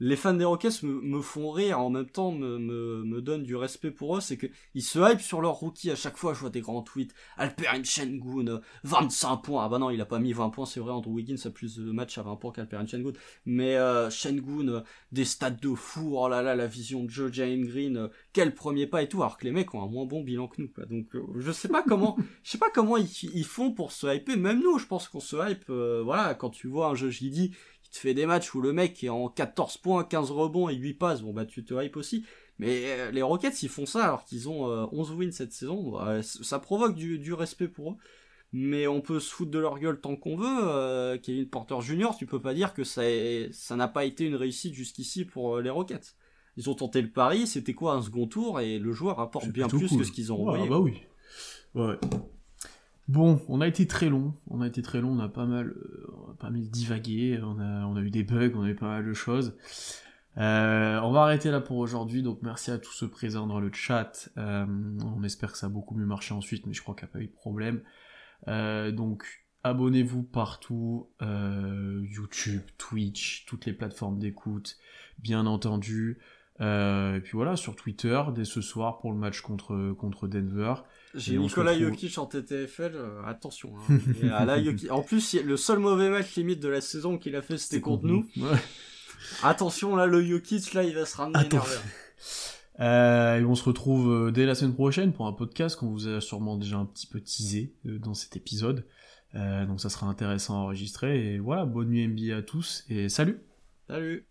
Les fans des Rockets me, font rire, en même temps me, me, me donnent du respect pour eux, c'est que ils se hype sur leur rookie à chaque fois, je vois des grands tweets, Alperen Sengun, euh, 25 points, ah bah non il a pas mis 20 points, c'est vrai, Andrew Wiggins a plus de matchs à 20 points qu'Alperen Sengun, mais euh, Sengun, euh, des stats de fou, oh là là, la vision de Joe Jalen Green, quel premier pas et tout, alors que les mecs ont un moins bon bilan que nous, quoi. donc euh, je sais pas comment, je sais pas comment ils, font pour se hyper, même nous je pense qu'on se hype, euh, voilà, quand tu vois un jeu JD te fait des matchs où le mec est en 14 points, 15 rebonds et 8 passes, bon bah tu te hype aussi. Mais euh, les Rockets, ils font ça alors qu'ils ont euh, 11 wins cette saison. bah, ça provoque du, du respect pour eux. Mais on peut se foutre de leur gueule tant qu'on veut. euh, Kevin Porter Jr., tu peux pas dire que ça est- ça n'a pas été une réussite jusqu'ici pour euh, les Rockets. Ils ont tenté le pari, c'était quoi un second tour et le joueur apporte bien plus cool. que ce qu'ils ont Ouais, envoyé. bah oui. Ouais. Bon, on a été très long, on a été très long, on a pas mal, euh, pas mal divagué, on a, on a eu des bugs, on a eu pas mal de choses. Euh, on va arrêter là pour aujourd'hui, donc merci à tous ceux présents dans le chat. Euh, on espère que ça a beaucoup mieux marché ensuite, mais je crois qu'il n'y a pas eu de problème. Donc abonnez-vous partout, YouTube, Twitch, toutes les plateformes d'écoute, bien entendu. Et puis voilà, sur Twitter, dès ce soir pour le match contre, contre Denver. J'ai Nicolas Jokic en TTFL, euh, attention. Hein. Et, là, Jokic- En plus, le seul mauvais match limite de la saison qu'il a fait, c'était contre nous. Ouais. Attention, là, le Jokic, là, il va se ramener. Euh, et on se retrouve euh, dès la semaine prochaine pour un podcast qu'on vous a sûrement déjà un petit peu teasé euh, dans cet épisode. Euh, donc ça sera intéressant à enregistrer. Et voilà, bonne nuit NBA à tous et salut Salut